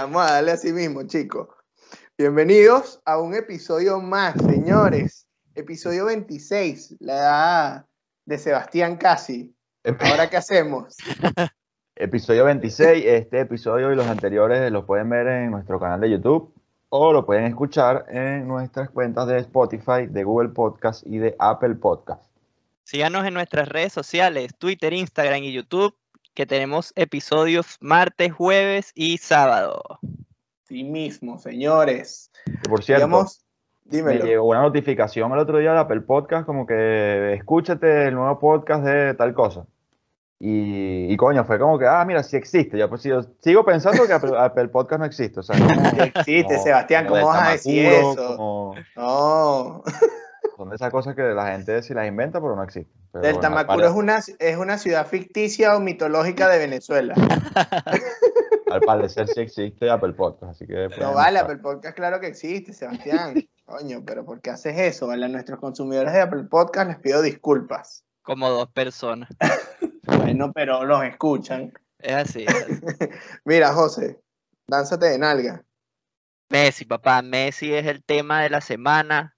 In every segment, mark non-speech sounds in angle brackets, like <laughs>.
Mira, vamos a darle así mismo, chicos. Bienvenidos a un episodio más, señores. Episodio 26, la edad de Sebastián Casi. Ahora, ¿qué hacemos? <laughs> Episodio 26, este episodio y los anteriores los pueden ver en nuestro canal de YouTube o lo pueden escuchar en nuestras cuentas de Spotify, de Google Podcast y de Apple Podcast. Síganos en nuestras redes sociales, Twitter, Instagram y YouTube, que tenemos episodios martes, jueves y sábado. Sí mismo, señores. Por cierto, Digamos, me dímelo. llegó una notificación el otro día de Apple Podcast como que escúchate el nuevo podcast de tal cosa. Y, y coño, fue como que, ah, mira, sí existe. Yo pues sigo, sigo pensando que Apple, <laughs> Apple Podcast no existe. O sea, como- <laughs> Sí existe, como- Sebastián, ¿cómo vas a decir eso? como- No, <laughs> son de esas cosas que la gente sí las inventa, pero no existen. Pero bueno, al Tamacuro es una, es una ciudad ficticia o mitológica de Venezuela. <laughs> Al parecer sí existe Apple Podcast, así que... No vale, buscar. Apple Podcast claro que existe, Sebastián. <laughs> Coño, pero ¿por qué haces eso? Vale, a nuestros consumidores de Apple Podcast les pido disculpas. Como dos personas. <laughs> Bueno, pero los escuchan. Es así. es así. Mira, José, dánzate de nalga. Messi, papá. Messi es el tema de la semana,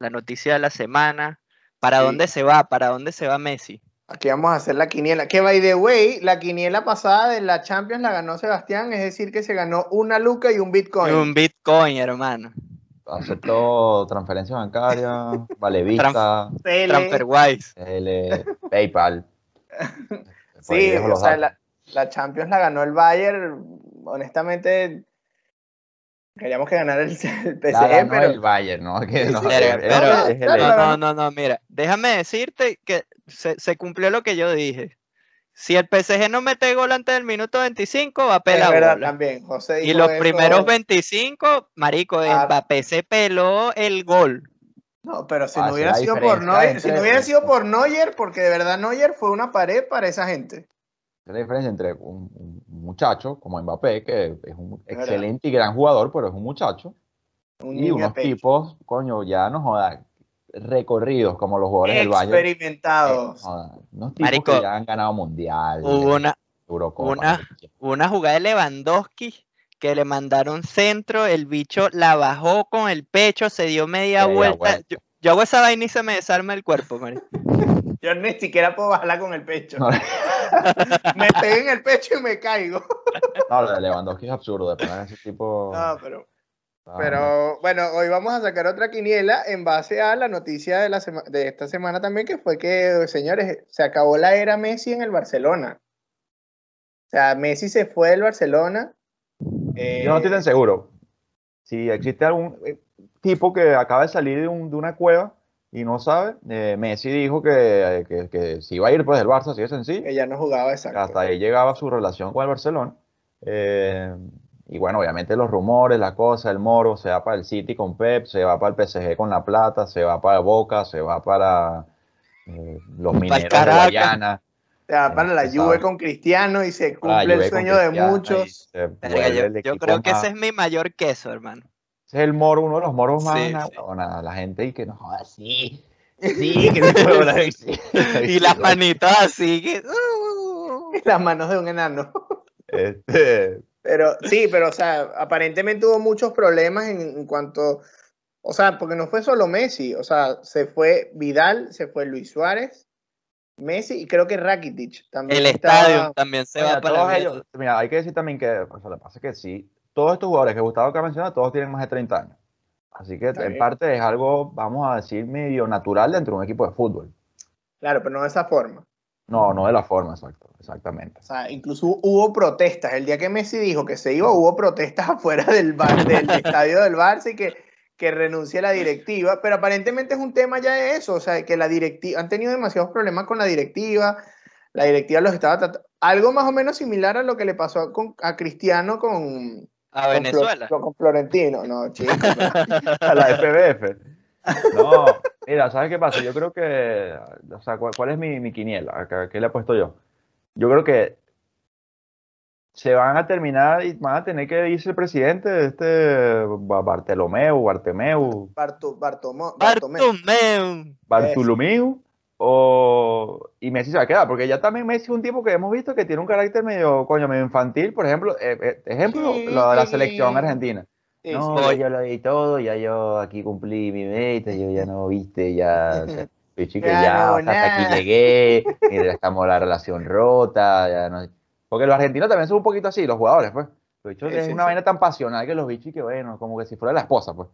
la noticia de la semana. ¿Para Sí. dónde se va? ¿Para dónde se va Messi? Aquí vamos a hacer la quiniela. Que by the way, la quiniela pasada de la Champions la ganó Sebastián, es decir, que se ganó una luca y un Bitcoin. Un Bitcoin, hermano. Acepto transferencia bancaria, <laughs> Vale Vista, Tele. TransferWise. PayPal. <laughs> Sí, o sea, la, la Champions la ganó el Bayern. Honestamente, queríamos que ganara el, <laughs> el PSG, La ganó pero el Bayern, ¿no? <laughs> Que no, pero- el- No, no, no, mira. Déjame decirte que se, se cumplió lo que yo dije. Si el PSG no mete gol antes del minuto 25, va a es pelar verdad bola. también. José Y los eso. primeros 25, marico, Ah. Mbappé se peló el gol. No, pero si Ah, no hubiera sido por Neuer, si no hubiera sido por Neuer, porque de verdad Neuer fue una pared para esa gente. Es la diferencia entre un, un muchacho como Mbappé, que es un excelente y gran jugador, pero es un muchacho, Un y unos pecho. tipos, coño, ya no joda, recorridos como los jugadores del. Eh, experimentados. joda, unos tipos Marico, que ya han ganado mundial, Hubo una, Eurocopa. una- una jugada de Lewandowski que le mandaron centro, el bicho la bajó con el pecho, se dio media Media vuelta. vuelta. Yo, yo hago esa vaina y se me desarma el cuerpo, marico. <laughs> Yo ni siquiera puedo bajarla con el pecho. No. <laughs> me pegué en el pecho y me caigo. No, lo de Lewandowski es absurdo, de poner ese tipo. <laughs> No, pero, ah, pero bueno, hoy vamos a sacar otra quiniela en base a la noticia de, la sema- de esta semana también, que fue que, señores, se acabó la era Messi en el Barcelona. O sea, Messi se fue del Barcelona. eh, Yo no estoy tan seguro. Si existe algún eh, tipo que acaba de salir de, un- de una cueva y no sabe, eh, Messi dijo que, que, que si iba a ir pues del Barça, así de sencillo. que ya no jugaba exacto. Hasta ahí llegaba su relación con el Barcelona. Eh, y bueno, obviamente los rumores, la cosa, el moro, se va para el City con Pep, se va para el PSG con La Plata, se va para Boca, se va para eh, los mineros de Caracas. Guayana. Se va para la Juve con Cristiano y se para la cumple el sueño de muchos. yo, creo que más- ese es mi mayor queso, hermano. Ese es el moro, uno de los moros más Sí, na- sí. huevona, la gente y que no joda sí, sí, que se. <laughs> Y las manitas así que. uh, Las manos de un enano. Este, Pero sí, pero o sea, aparentemente hubo muchos problemas en, en cuanto, o sea, porque no fue solo Messi, o sea, se fue Vidal, se fue Luis Suárez, Messi y creo que Rakitic también. el estaba- estadio también se va para todos ellos, mira, hay que decir también que, o sea, lo que pasa es que sí, todos estos jugadores que Gustavo acaba de mencionar, todos tienen más de 30 años. Así que Está en bien. parte es algo, vamos a decir, medio natural dentro de un equipo de fútbol. Claro, pero no de esa forma. No, no de la forma, exacto, exactamente. O sea, incluso hubo protestas. El día que Messi dijo que se iba, hubo protestas afuera del, bar, <laughs> del estadio del Barça y que, que renuncie a la directiva. Pero aparentemente es un tema ya de eso. O sea, que la directiva, han tenido demasiados problemas con la directiva. La directiva los estaba tratando. Algo más o menos similar a lo que le pasó con, a Cristiano con, A con Flo- Venezuela. con Florentino. No, chico. <laughs> <laughs> A la FBF. No, mira, ¿sabes qué pasa? Yo creo que, o sea, ¿cuál, cuál es mi, mi quiniela? ¿Qué le he puesto yo? Yo creo que se van a terminar y van a tener que irse el presidente, este Ba- Bartolomeu, Bartemeu, Bartomo- Bartomeu. Bartomeu. Bartolomeu, o, y Messi se va a quedar, porque ya también Messi es un tipo que hemos visto que tiene un carácter medio, coño, medio infantil, por ejemplo, eh, eh, ejemplo, Sí, lo de la selección argentina. Sí, No, sí. yo lo di todo, ya yo aquí cumplí mi meta, yo ya no, viste, ya, o sea, <laughs> Ya ya, sea, hasta aquí llegué, <laughs> mira, ya estamos la relación rota, ya no. Porque los argentinos también son un poquito así, los jugadores, pues. Los bichos es una vaina tan pasional que los bichos que, bueno, como que si fuera la esposa, pues.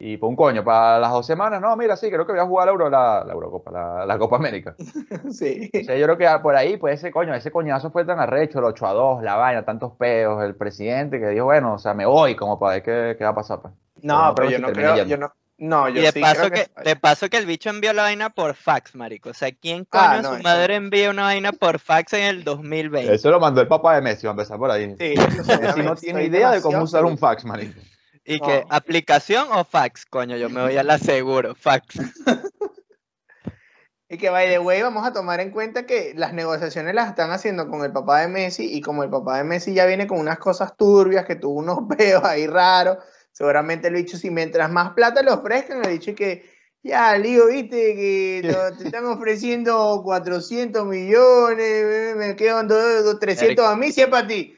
Y por un coño, para las dos semanas, no, mira, sí, creo que voy a jugar la, Euro, la, la Eurocopa, la, la Copa América. <laughs> Sí. O sea, yo creo que por ahí, pues ese coño, ese coñazo fue tan arrecho, el 8 a 2, la vaina, tantos peos, el presidente que dijo, bueno, o sea, me voy como para ver qué, qué va a pasar, pues. No, Pero yo creo no creo, yo no, no, yo Y de sí paso creo que, que, de paso que el bicho envió la vaina por fax, marico. O sea, ¿quién coño Ah, de no, su eso- madre envía una vaina por fax en el 2020? Eso lo mandó el papá de Messi, va a empezar por ahí. Sí, Messi no tiene idea de cómo usar un fax, marico. Y que. ¿aplicación o fax? Coño, yo me voy a la seguro, fax. <laughs> Y que, by the way, vamos a tomar en cuenta que las negociaciones las están haciendo con el papá de Messi y como el papá de Messi ya viene con unas cosas turbias, que tuvo unos <laughs> peos ahí raros, seguramente el bicho, si mientras más plata le ofrezcan, el bicho que, ya, Lío, viste que <laughs> te están ofreciendo 400 millones, me quedan do- do- 300 a mí, 100 para ti.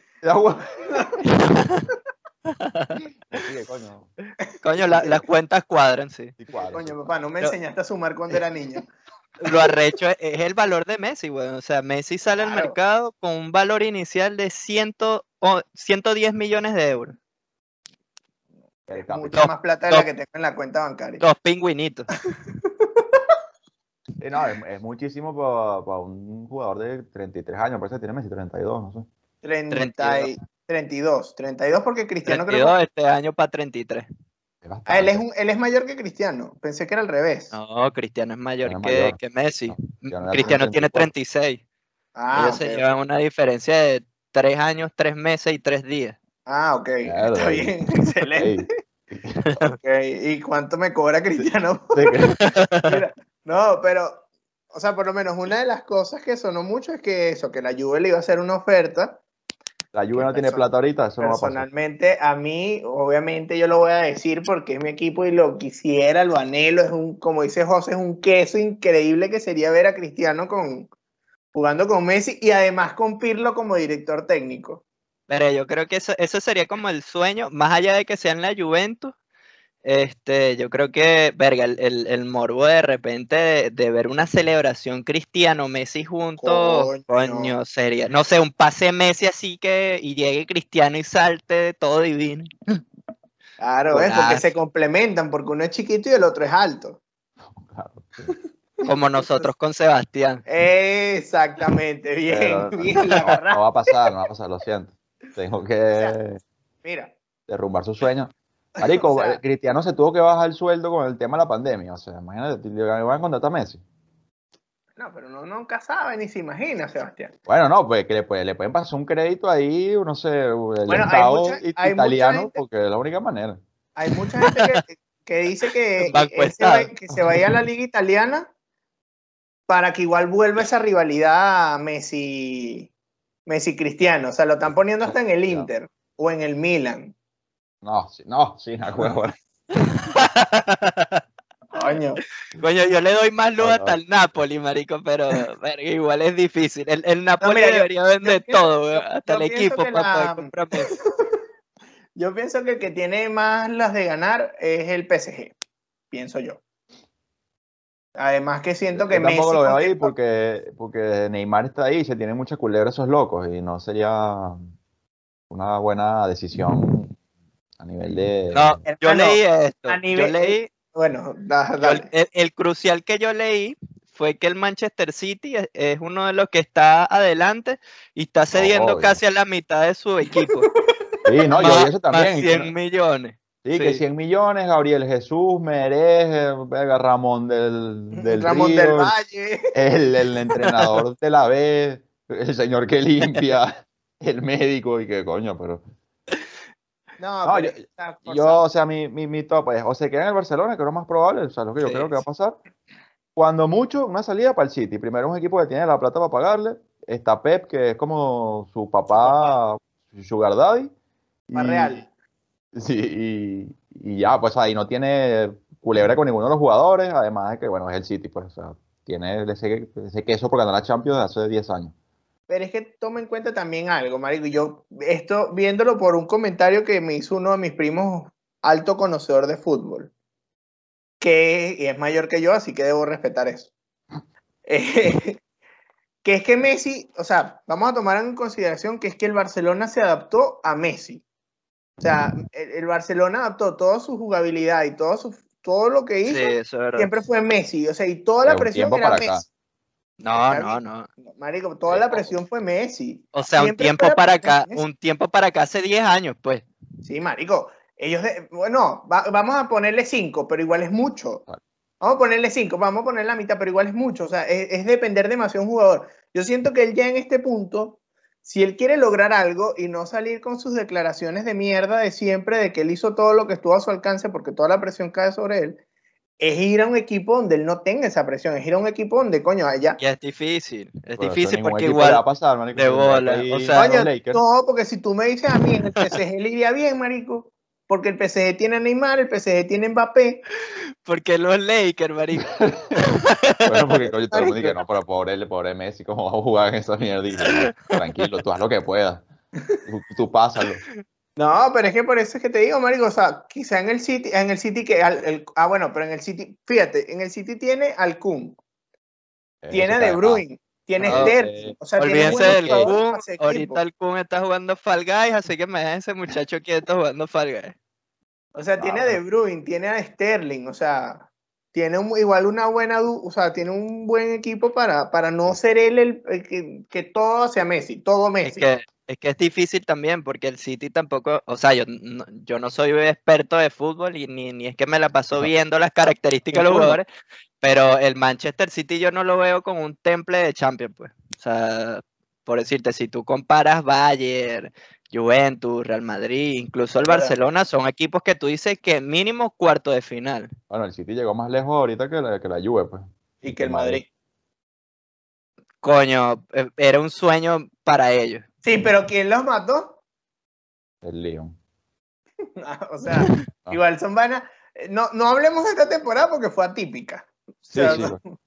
Coño, Coño, la- las cuentas cuadran, sí. Coño, papá, no me enseñaste a sumar cuando era niño. <laughs> Lo arrecho es, es el valor de Messi, weón. O sea, Messi sale al mercado con un valor inicial de 100 o 110 millones de euros. Mucha más plata de la que tengo en la cuenta bancaria. Dos pingüinitos. Sí, no, es, es muchísimo para un jugador de 33 años, parece que tiene Messi 32, no sé. 30 y- 32. 32 porque Cristiano creo 32 este año para 33. Es que... Ah, él, es un- él es mayor que Cristiano. Pensé que era al revés. No, Cristiano es mayor, que, mayor. que Messi. No, Cristiano tiene tiene 34. 36. Ah, Ellos ok, se llevan una diferencia de 3 años, 3 meses y 3 días. Ah, ok. Claro, Está ahí. bien. <laughs> Excelente. Ok. ¿Y cuánto me cobra Cristiano? Que- <laughs> Mira, no, pero, o sea, por lo menos una de las cosas que sonó mucho es que eso, que la Juve le iba a hacer una oferta. La Juve no tiene plata ahorita, eso no va a pasar. Personalmente, a mí, obviamente, yo lo voy a decir porque es mi equipo y lo quisiera, lo anhelo. Es un, como dice José, es un queso increíble que sería ver a Cristiano con, jugando con Messi y además con Pirlo como director técnico. Pero yo creo que eso, eso sería como el sueño, más allá de que sea en la Juventus. Este, yo creo que, verga, el, el- el morbo de repente de, de ver una celebración Cristiano Messi juntos, Coño. coño, sería, no sé, un pase Messi así que y llegue Cristiano y salte todo divino. Claro, es porque se complementan, porque uno es chiquito y el otro es alto. <laughs> Como nosotros con Sebastián. Exactamente, bien, Pero bien la no, no va a pasar, no va a pasar, lo siento. Tengo que sea, Mira, derrumbar su sueño. <laughs> Marico, O sea- Cristiano se tuvo que bajar el sueldo con el tema de la pandemia. O sea, imagínate, le van a contratar a Messi. no, pero no, nunca sabe ni se imagina, Sebastián. Bueno, no, pues que le, puede- le pueden pasar un crédito ahí, no sé, el Bueno, Estado mucha- italiano, gente- porque es la única manera. Hay mucha gente que, que dice que, <laughs> se va- que se vaya a la liga italiana para que igual vuelva esa rivalidad Messi, Messi Cristiano. O sea, lo están poniendo hasta en el. Inter o en el Milan. No, sí, no, sí, a huevo. <laughs> Coño. Coño, yo le doy más luz No, no. hasta el Napoli, marico, pero verga, igual es difícil. El, el Napoli mira, yo- debería vender todo, yo- hasta yo el equipo para poder comprar. <laughs> Yo pienso que el que tiene más las de ganar es el PSG. Pienso yo. Además que siento que Yo tampoco Messi lo veo ahí porque, porque Neymar está ahí, se tienen mucha culebra esos locos y no sería una buena decisión a nivel de... No, yo leí esto. a Yo nivel- leí, Bueno, da- yo- dale. el, el crucial que yo leí fue que el Manchester City es, es uno de los que está adelante y está cediendo obvio. casi a la mitad de su equipo. <laughs> Sí, no, yo más, vi eso más también. que 100 no- millones. Sí, que Sí. 100 millones, Gabriel Jesús, Merez, eh, Ramón del, del Ramón Río, del Valle. el, el <laughs> entrenador de la B, el señor que limpia, el médico y qué coño, pero No, yo- está yo, forzado. o sea, mi, mi, mi top es o se queda en el Barcelona, que es lo más probable, o sea, lo que yo Sí, creo que va a pasar. Cuando mucho, una salida para el City. Primero un equipo que tiene la plata para pagarle. Está Pep, que es como su papá, su Sugar Daddy. Más y- real. Sí, y, y ya, pues ahí no tiene culebra con ninguno de los jugadores, además de que, bueno, es el City, pues, o sea, tiene ese, ese queso por ganar la Champions desde hace 10 años. Pero es que toma en cuenta también algo, marico. Yo, esto, viéndolo por un comentario que me hizo uno de mis primos, alto conocedor de fútbol, que y es mayor que yo, así que debo respetar eso. <laughs> Eh, que es que Messi, o sea, vamos a tomar en consideración que es que el Barcelona se adaptó a Messi. O sea, el, el Barcelona adaptó toda su jugabilidad y todo, su, todo lo que hizo, Sí, eso es verdad. siempre fue Messi. O sea, y toda la presión era acá. No, no, no. Marico, toda la presión fue Messi. O sea, un tiempo para acá, un tiempo para acá hace 10 años, pues. Sí, marico. Ellos, de- bueno, va- vamos a ponerle cinco, pero igual es mucho. Vamos a ponerle cinco, vamos a poner la mitad, pero igual es mucho. O sea, es, es depender demasiado de un jugador. Yo siento que él ya en este punto, si él quiere lograr algo y no salir con sus declaraciones de mierda de siempre, de que él hizo todo lo que estuvo a su alcance porque toda la presión cae sobre él, es ir a un equipo donde él no tenga esa presión, es ir a un equipo donde, coño, allá. Y es difícil, es difícil porque le va igual a pasar, marico, de bola, o sea- Coño, Lakers. no, porque si tú me dices a mí, en el PSG le iría bien, marico. Porque el PSG tiene a Neymar, el PSG tiene a Mbappé. porque los Lakers, marico. <laughs> Bueno, porque coño, todo el mundo dice, no, pero pobre, pobre Messi, ¿cómo va a jugar en esa mierda? Tranquilo, tú haz lo que puedas. Tú, tú pásalo. No, pero es que por eso es que te digo, marico, o sea, quizá en el City, en el City que, al- el- ah, bueno, pero en el City, fíjate, en el City tiene al Kun, tiene a De está Bruyne, tiene Ah, Sterling, o sea, tiene Olvídense buenos del Kun, ahorita el Kun está jugando Fall Guys, así que me dejen ese muchacho quieto jugando Fall Guys. O sea, tiene a Ah. De Bruyne, tiene a Sterling, o sea, tiene un- igual una buena, o sea, tiene un buen equipo para, para no ser él el, el que, que todo sea Messi, todo Es Messi. que, es que es difícil también porque el City tampoco, o sea, yo no, yo no soy experto de fútbol y ni, ni es que me la paso viendo las características de los jugadores, pero el Manchester City yo no lo veo con un temple de Champions, pues. O sea, por decirte, si tú comparas Bayern, Juventus, Real Madrid, incluso el. Barcelona, son equipos que tú dices que mínimo cuarto de final. Bueno, el City llegó más lejos ahorita que la, que la Juve, pues. y que el Madrid. Coño, eh, era un sueño para ellos. Sí, pero ¿quién los mató? El Lyon. <laughs> o sea, Ah. igual son vanas. eh, No, no hablemos de esta temporada porque fue atípica. O Sí, sea, sí. no-. <laughs>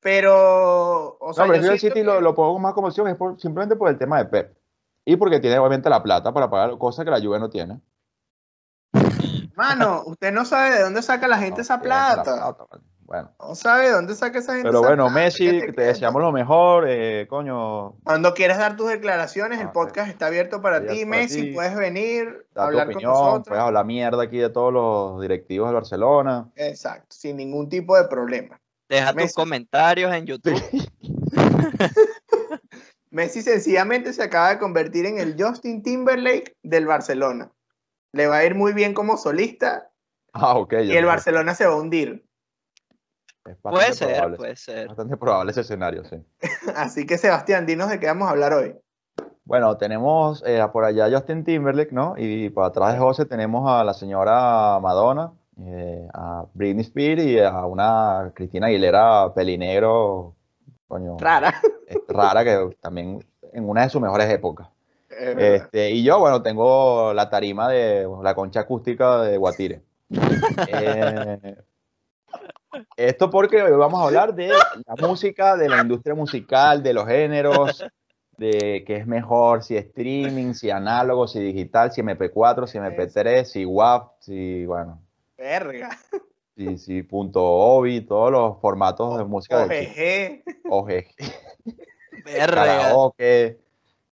Pero, o sea, no, pero yo el City que- lo, lo pongo más como opción es por- simplemente por el tema de Pep. Y porque tiene obviamente la plata para pagar cosas que la Juve no tiene. Mano, usted no sabe de dónde saca la gente No, esa la plata. Bueno. No sabe de dónde saca esa gente Pero bueno, Messi, ¿qué te deseamos lo mejor, eh, coño, Cuando quieras dar tus declaraciones, el Ah, podcast está abierto para ti, Messi. ti. Puedes venir, da tu hablar con opinión, nosotros. puedes hablar mierda aquí de todos los directivos del Barcelona. Exacto, sin ningún tipo de problema. Deja tus comentarios en YouTube. <laughs> Messi sencillamente se acaba de convertir en el Justin Timberlake del Barcelona. Le va a ir muy bien como solista Ah, ok. y el Barcelona se va a hundir. Es Puede ser, probable, puede ser. Bastante probable ese escenario, sí. <laughs> Así que Sebastián, dinos de qué vamos a hablar hoy. Bueno, tenemos eh, por allá a Justin Timberlake, ¿no? Y por atrás de José tenemos a la señora Madonna, eh, a Britney Spears y a una Cristina Aguilera pelinegro, coño, Rara. eh, rara que también en una de sus mejores épocas. Es. Este, y yo, bueno, tengo la tarima de la concha acústica de Guatire. <laughs> Eh, esto porque hoy vamos a hablar de la música, de la industria musical, de los géneros, de qué es mejor, si streaming, si análogo, si digital, si MP4, si MP3, si WAV, si, bueno, Verga. si, si punto .obi, todos los formatos de música OGG. OG, Verga. karaoke,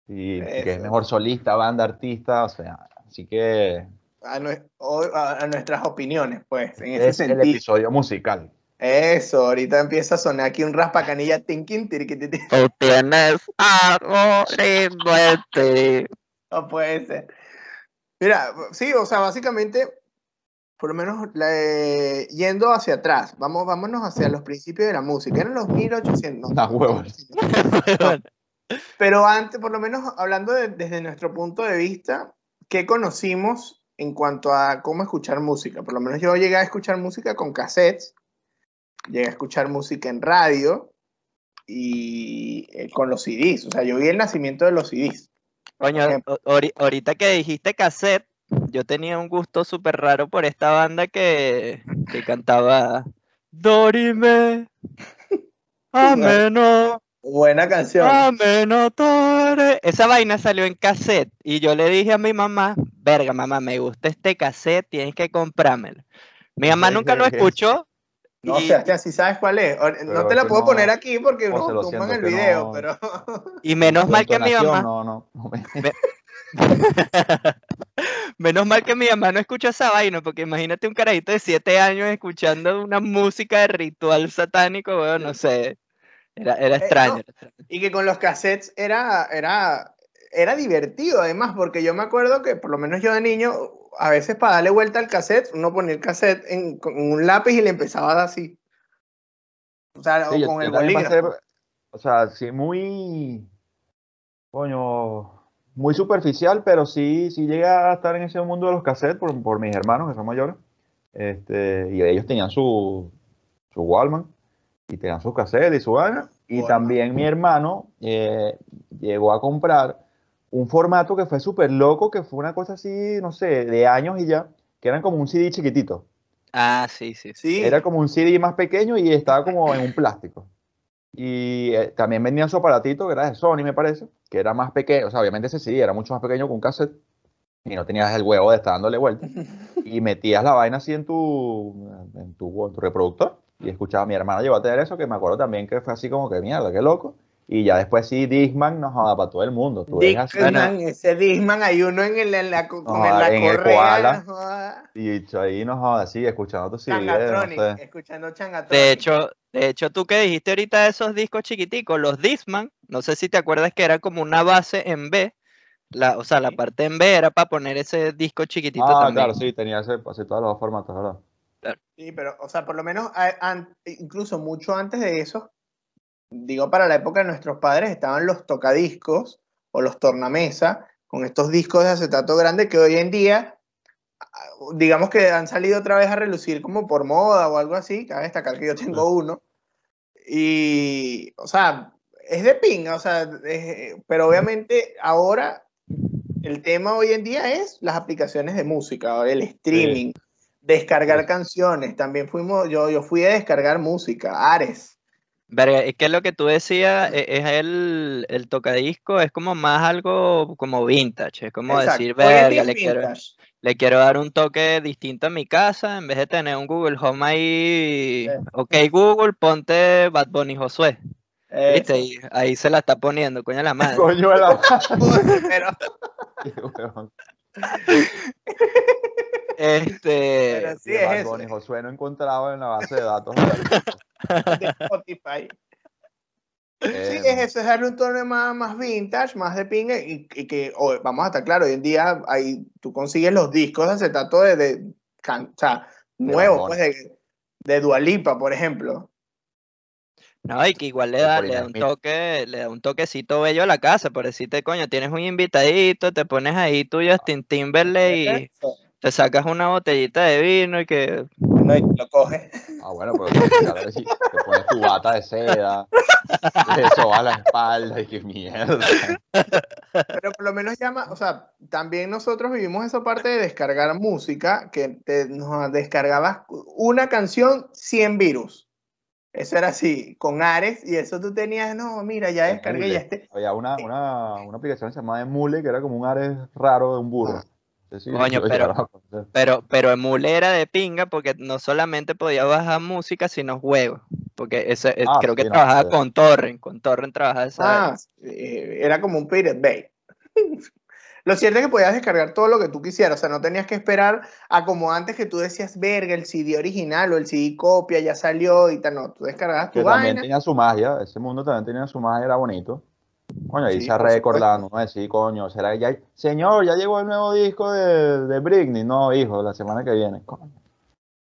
y qué es mejor solista, banda, artista, o sea, así que A, a- nuestras opiniones, pues, en ese es el sentido. episodio musical. Eso, ahorita empieza a sonar aquí un raspacanilla tinkin, tiriquititi. Tú tienes algo lindo en ti. No puede ser. Mira, sí, o sea, básicamente, por lo menos eh, yendo hacia atrás, vamos, vámonos hacia los principios de la música. Eran los 1800. no, Las huevas. Pero antes, por lo menos hablando de- desde nuestro punto de vista, ¿qué conocimos en cuanto a cómo escuchar música? Por lo menos yo llegué a escuchar música con cassettes, llegué a escuchar música en radio y eh, con los CDs. O sea, yo vi el nacimiento de los CDs. Coño, ahorita que dijiste cassette, yo tenía un gusto súper raro por esta banda que, que cantaba Dorime, <laughs> Ameno. Buena canción. Ameno tore. Esa vaina salió en cassette y yo le dije a mi mamá, verga mamá, me gusta este cassette, tienes que comprármelo. Mi mamá nunca lo escuchó. <laughs> No, y- Sebastián, si sabes cuál es. O- No te la puedo no- poner aquí porque nos lo tumban el video, no- pero. <laughs> Y menos mal que mi mamá, No, no, no <laughs> me- menos mal que mi mamá no escucha esa vaina, porque imagínate un carajito de 7 años escuchando una música de ritual satánico, bueno, no sé. Era, era extraño. no. era extraño. Y que con los cassettes era, era, era divertido, además, porque yo me acuerdo que, por lo menos yo de niño, a veces para darle vuelta al cassette, uno ponía el cassette en, con un lápiz y le empezaba a dar así. O sea, Sí, o con yo el bolígrafo. o sea, sí, muy, coño, muy superficial, pero sí, sí llegué a estar en ese mundo de los cassettes por, por mis hermanos que son mayores. Este, y ellos tenían su, su y tenían sus cassettes y su vaina. Y también mi hermano eh, llegó a comprar un formato que fue súper loco, que fue una cosa así, no sé, de años y ya, que eran como un CD chiquitito. Ah, sí, sí. sí. Era como un CD más pequeño y estaba como en un plástico. Y eh, también vendían su aparatito, que era de Sony, me parece, que era más pequeño. O sea, obviamente ese CD era mucho más pequeño que un cassette. Y no tenías el huevo de estar dándole vuelta. <laughs> Y metías la vaina así en tu, en tu, en tu reproductor. Y escuchaba a mi hermana llegó a tener eso, que me acuerdo también que fue así como que mierda, qué loco. Y ya después sí, Discman nos joda para todo el mundo. Tú Discman, ese Disman, hay uno en, el, en la, con No, en la correa. koala. no y dicho, ahí nos joda así, escuchando tu CD. no Changatronic, sé. escuchando Changatronic. De hecho, de hecho, tú que dijiste ahorita de esos discos chiquiticos, los Discman, no sé si te acuerdas que era como una base en B, la, o sea, la Sí. parte en B era para poner ese disco chiquitito Ah, también. claro, sí, tenía ese, así todos los formatos, ¿verdad? Sí, pero, o sea, por lo menos, incluso mucho antes de eso, digo, para la época de nuestros padres, estaban los tocadiscos o los tornamesa, con estos discos de acetato grande que hoy en día, digamos que han salido otra vez a relucir como por moda o algo así, cabe destacar que yo tengo uno, y, o sea, es de pinga, o sea, es- pero obviamente ahora el tema hoy en día es las aplicaciones de música, el streaming, descargar Sí. canciones. También fuimos, yo, yo fui a descargar música, Ares. Verga, es que lo que tú decías e- es, el, el tocadisco, es como más algo como vintage, es como Exacto. decir, verga, es le quiero, vintage. le quiero dar un toque distinto a mi casa, en vez de tener un Google Home ahí, Sí. ok Google, ponte Bad Bunny Josué. Y ahí se la está poniendo, coño la madre. Coño de la madre. <laughs> <laughs> <laughs> Este, pero sí Y es Bad eso. Josué no encontraba en la base de datos. de Spotify. Sí, Eh, es eso, es darle un tono más, más vintage, más de pinga, y, y que, vamos a estar claros, hoy en día ahí tú consigues los discos de acetato de, de can- o sea, nuevos, pues, de, de Dualipa, por ejemplo. No, y que igual le da, le da un toque, le da un toquecito bello a la casa, por decirte, coño, tienes un invitadito, te pones ahí tú Justin Timberlake y. te sacas una botellita de vino y que No, y lo coges. Ah, bueno, pero si te pones tu bata de seda, te sobas la espalda y qué mierda. Pero por lo menos llama, o sea, también nosotros vivimos esa parte de descargar música, que te nos descargabas una canción, 100 virus. Eso era así, con Ares, y eso tú tenías, no, mira, ya descargué, ya este. Había una, una, una aplicación que se llamaba Emule, que era como un Ares raro de un burro. Si Coño, pero-. Pero, pero Emule era de pinga porque no solamente podía bajar música, sino juegos. Porque ese, eh, Ah, creo que sí, no, trabajaba sí. con Torrent, con Torrent trabajaba esa. Ah, eh, era como un Pirate Bay. <laughs> Lo cierto es que podías descargar todo lo que tú quisieras, o sea, no tenías que esperar a como antes que tú decías, verga, el CD original o el CD copia ya salió y tal, no, tú descargabas tu Que también vaina. tenía su magia, ese mundo también tenía su magia, era bonito. Coño, ahí Sí, se recordando, ¿no? Decir, coño, será que ya, señor, ya llegó el nuevo disco de, de Britney. No, hijo, la semana que viene. Coño.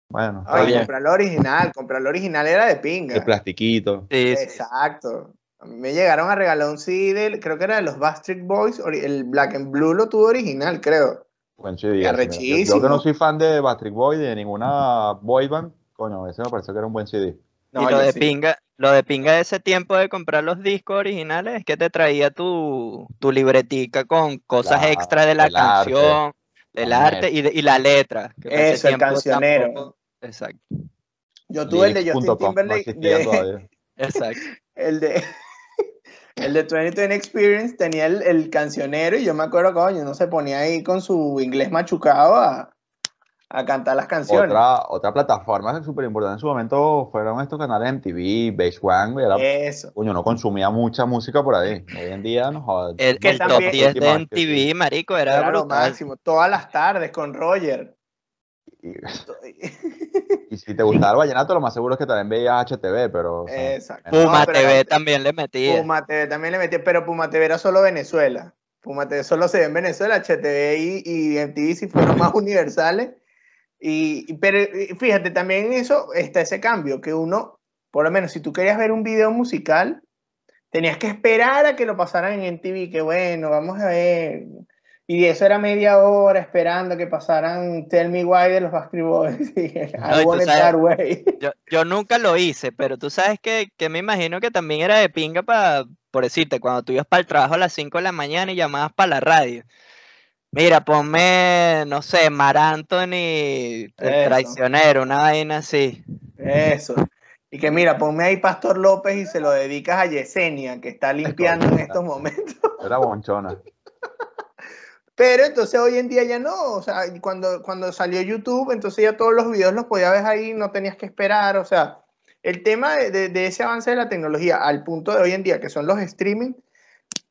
Bueno, Ay, bien. comprar lo original, comprar lo original era de pinga. El plastiquito. Sí, sí, Exacto. A mí me llegaron a regalar un CD, creo que era de los Backstreet Boys, el Black and Blue lo tuvo original, creo. Buen CD. Yo- Yo, que no soy fan de Backstreet Boy, de ninguna boy band, coño, ese me pareció que era un buen CD. No, y lo de sí. pinga, lo de pinga de ese tiempo de comprar los discos originales es que te traía tu, tu libretica con cosas extra de la canción, del arte y, de- y la letra. que Eso, el cancionero. tampoco- Exacto, Yo tuve el de Justin no Timberlake. de- <laughs> exacto. el de <laughs> el de 2020 Experience tenía el, el, cancionero y yo me acuerdo, coño, no se ponía ahí con su inglés machucado a, a cantar las canciones. Otra, otra plataforma súper importante en su momento fueron estos canales MTV, Base One, era, Eso. Coño, no consumía mucha música por ahí. Hoy en día no jodas. El, Que el top también- 10 de MTV, marico, era, Era lo máximo. Todas las tardes con Roger. Y, <laughs> y si te gustaba el vallenato, lo más seguro es que también veías HTV, pero... o sea, Exacto. Puma No, pero TV era- también le metía. Puma TV también le metí, pero Puma TV era solo Venezuela. Puma TV solo se ve en Venezuela, HTV y, y MTV si fueron más <laughs> universales. Y, pero fíjate, también en eso está ese cambio, que uno, por lo menos si tú querías ver un video musical, tenías que esperar a que lo pasaran en MTV, que bueno, vamos a ver. Y eso era media hora esperando que pasaran Tell Me Why de los Backstreet Boys. <laughs> y No, y sabes- Way. <laughs> Yo, yo nunca lo hice, pero tú sabes que, que me imagino que también era de pinga para, por decirte, cuando tú ibas para el trabajo a las 5 de la mañana y llamabas para la radio. Mira, ponme, no sé, Mar Anthony, el Eso. traicionero, una vaina así. Eso. Y que mira, ponme ahí Pastor López y se lo dedicas a Yesenia, que está limpiando en estos momentos. Era bonchona. <laughs> Pero entonces hoy en día ya no, o sea, cuando, cuando salió YouTube, entonces ya todos los videos los podías ver ahí, no tenías que esperar, o sea, el tema de, de- de ese avance de la tecnología al punto de hoy en día, que son los streaming,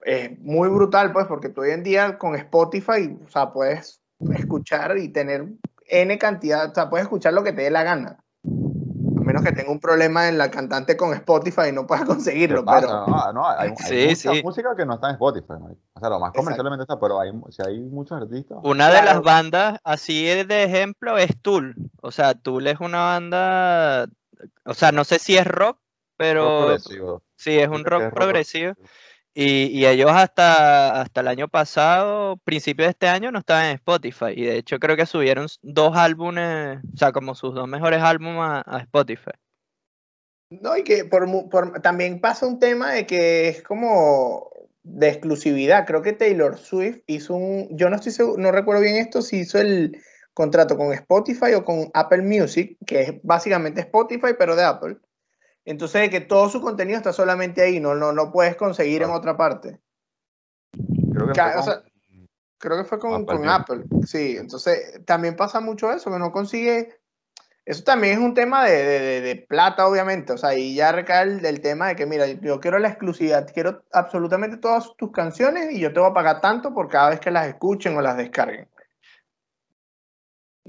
es muy brutal, pues, porque tú hoy en día con Spotify, o sea, puedes escuchar y tener N cantidad, o sea, puedes escuchar lo que te dé la gana. A menos que tenga un problema en la cantante con Spotify y no puedas <laughs> ¿Qué conseguirlo, pasa? pero... No, no, hay, hay Sí, mucha sí. música que no está en Spotify. marico. O sea, lo más Exacto. comercialmente está, pero hay, si hay muchos artistas. Una de las bandas así de ejemplo es Tool. O sea, Tool es una banda, o sea, no sé si es rock, pero progresivo. sí es un es rock progresivo. Y, ellos hasta, hasta el año pasado, principio de este año, no estaban en Spotify. Y de hecho creo que subieron dos álbumes, o sea, como sus dos mejores álbumes a, Spotify. No, y que por, por- también pasa un tema de que es como de exclusividad. Creo que Taylor Swift hizo un, yo no estoy seguro, no recuerdo bien esto, si hizo el contrato con Spotify o con Apple Music, que es básicamente Spotify, pero de Apple. Entonces, de que todo su contenido está solamente ahí, no, no, no puedes conseguir en otra parte. Creo que Ca- fue o sea, con- Creo que fue con, Apple con Music. Apple, sí. Entonces, también pasa mucho eso, que no consigue. Eso también es un tema de, de- de- de plata, obviamente. O sea, y ya recae el, el tema de que, mira, yo quiero la exclusividad, quiero absolutamente todas tus canciones y yo te voy a pagar tanto por cada vez que las escuchen o las descarguen.